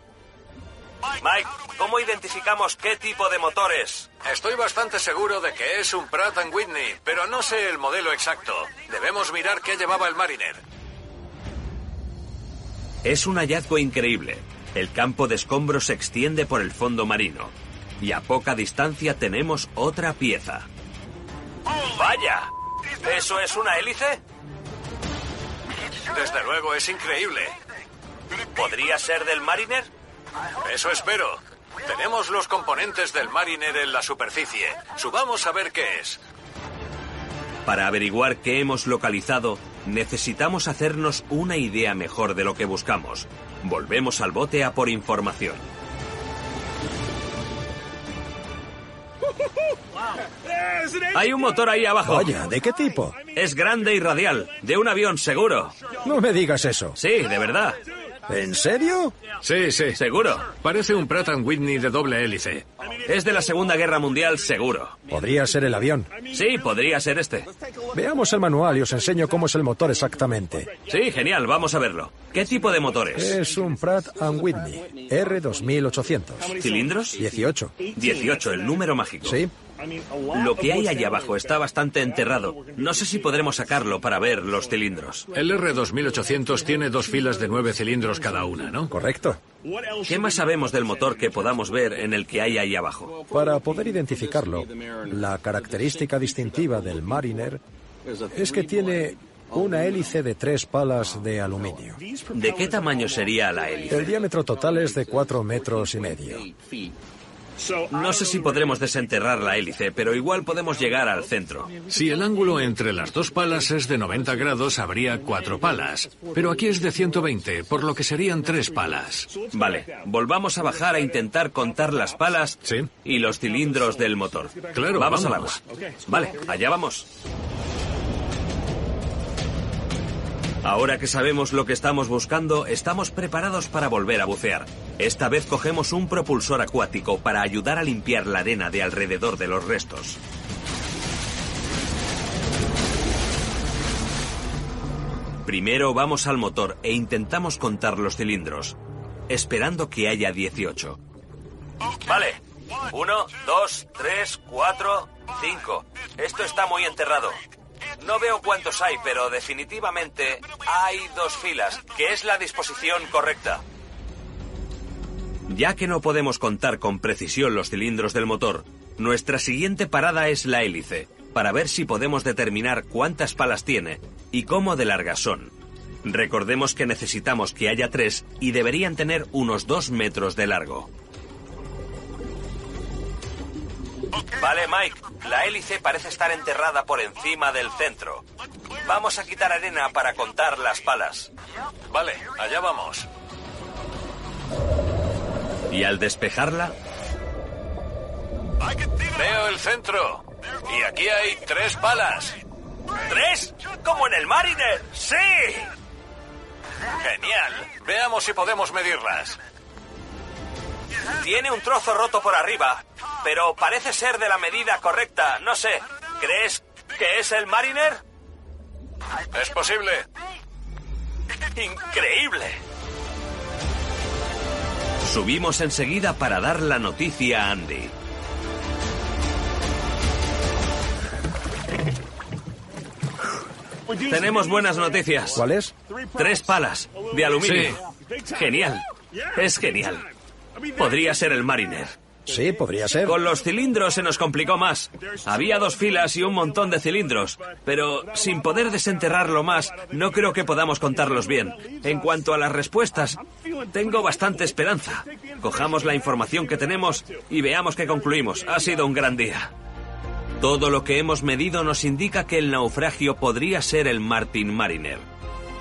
Mike, ¿cómo identificamos qué tipo de motor es? Estoy bastante seguro de que es un Pratt Whitney, pero no sé el modelo exacto. Debemos mirar qué llevaba el Mariner. Es un hallazgo increíble. El campo de escombros se extiende por el fondo marino. Y a poca distancia tenemos otra pieza. ¡Vaya! ¿Eso es una hélice? Desde luego, es increíble. ¿Podría ser del Mariner? Eso espero. Tenemos los componentes del Mariner en la superficie. Subamos a ver qué es. Para averiguar qué hemos localizado, necesitamos hacernos una idea mejor de lo que buscamos. Volvemos al bote a por información. Hay un motor ahí abajo. Vaya, ¿de qué tipo? Es grande y radial, de un avión seguro. No me digas eso. Sí, de verdad. ¿En serio? Sí, sí. Seguro. Parece un Pratt Whitney de doble hélice. Es de la Segunda Guerra Mundial, seguro. Podría ser el avión. Sí, podría ser este. Veamos el manual y os enseño cómo es el motor exactamente. Sí, genial, vamos a verlo. ¿Qué tipo de motores? Es un Pratt Whitney R2800. ¿Cilindros? 18. 18, el número mágico. Sí. Lo que hay allá abajo está bastante enterrado. No sé si podremos sacarlo para ver los cilindros. El R2800 tiene dos filas de nueve cilindros cada una, ¿no? Correcto. ¿Qué más sabemos del motor que podamos ver en el que hay ahí abajo? Para poder identificarlo, la característica distintiva del Mariner es que tiene una hélice de tres palas de aluminio. ¿De qué tamaño sería la hélice? El diámetro total es de cuatro metros y medio. No sé si podremos desenterrar la hélice, pero igual podemos llegar al centro. Si el ángulo entre las dos palas es de 90 grados, habría cuatro palas. Pero aquí es de 120, por lo que serían tres palas. Vale, volvamos a bajar a intentar contar las palas y los cilindros del motor. Claro, vamos, vamos. al agua. Vale, allá vamos. Ahora que sabemos lo que estamos buscando, estamos preparados para volver a bucear. Esta vez cogemos un propulsor acuático para ayudar a limpiar la arena de alrededor de los restos. Primero vamos al motor e intentamos contar los cilindros, esperando que haya 18. Vale. Uno, dos, tres, cuatro, cinco. Esto está muy enterrado. No veo cuántos hay, pero definitivamente hay dos filas, que es la disposición correcta. Ya que no podemos contar con precisión los cilindros del motor, nuestra siguiente parada es la hélice, para ver si podemos determinar cuántas palas tiene y cómo de largas son. Recordemos que necesitamos que haya tres y deberían tener unos dos metros de largo. Vale, Mike. La hélice parece estar enterrada por encima del centro. Vamos a quitar arena para contar las palas. Vale, allá vamos. Y al despejarla, Veo el centro. Y aquí hay tres palas. ¿tres? ¡Como en el Mariner! ¡Sí! Genial. Veamos si podemos medirlas. Tiene un trozo roto por arriba, pero parece ser de la medida correcta. No sé. ¿Crees que es el Mariner? Es posible. ¡Increíble! Subimos enseguida para dar la noticia a Andy. Tenemos buenas noticias. ¿Cuáles? Tres palas de aluminio. Genial. Es genial. Podría ser el Mariner. Sí, podría ser. Con los cilindros se nos complicó más. Había dos filas y un montón de cilindros, pero sin poder desenterrarlo más, no creo que podamos contarlos bien. En cuanto a las respuestas, tengo bastante esperanza. Cojamos la información que tenemos y veamos qué concluimos. Ha sido un gran día. Todo lo que hemos medido nos indica que el naufragio podría ser el Martin Mariner.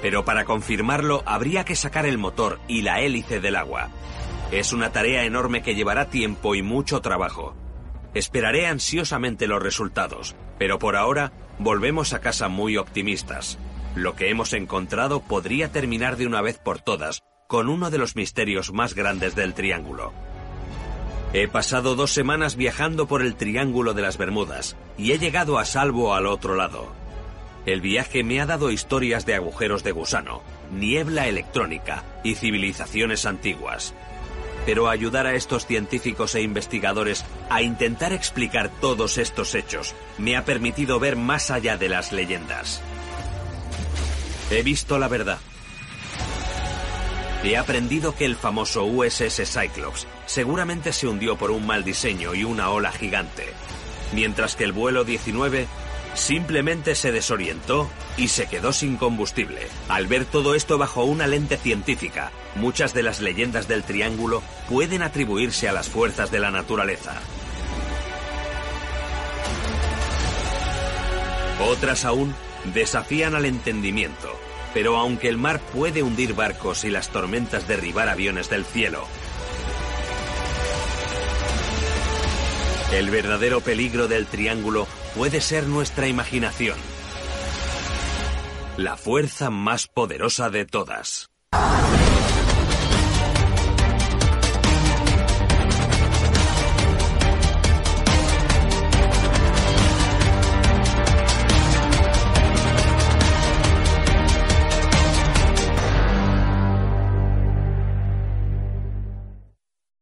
Pero para confirmarlo habría que sacar el motor y la hélice del agua. Es una tarea enorme que llevará tiempo y mucho trabajo. Esperaré ansiosamente los resultados, pero por ahora volvemos a casa muy optimistas. Lo que hemos encontrado podría terminar de una vez por todas con uno de los misterios más grandes del Triángulo. He pasado dos semanas viajando por el Triángulo de las Bermudas y he llegado a salvo al otro lado. El viaje me ha dado historias de agujeros de gusano, niebla electrónica y civilizaciones antiguas. Pero ayudar a estos científicos e investigadores a intentar explicar todos estos hechos me ha permitido ver más allá de las leyendas. He visto la verdad. He aprendido que el famoso USS Cyclops seguramente se hundió por un mal diseño y una ola gigante, mientras que el vuelo 19 simplemente se desorientó y se quedó sin combustible. Al ver todo esto bajo una lente científica, muchas de las leyendas del Triángulo pueden atribuirse a las fuerzas de la naturaleza. Otras aún desafían al entendimiento, pero aunque el mar puede hundir barcos y las tormentas derribar aviones del cielo, el verdadero peligro del triángulo puede ser nuestra imaginación. La fuerza más poderosa de todas.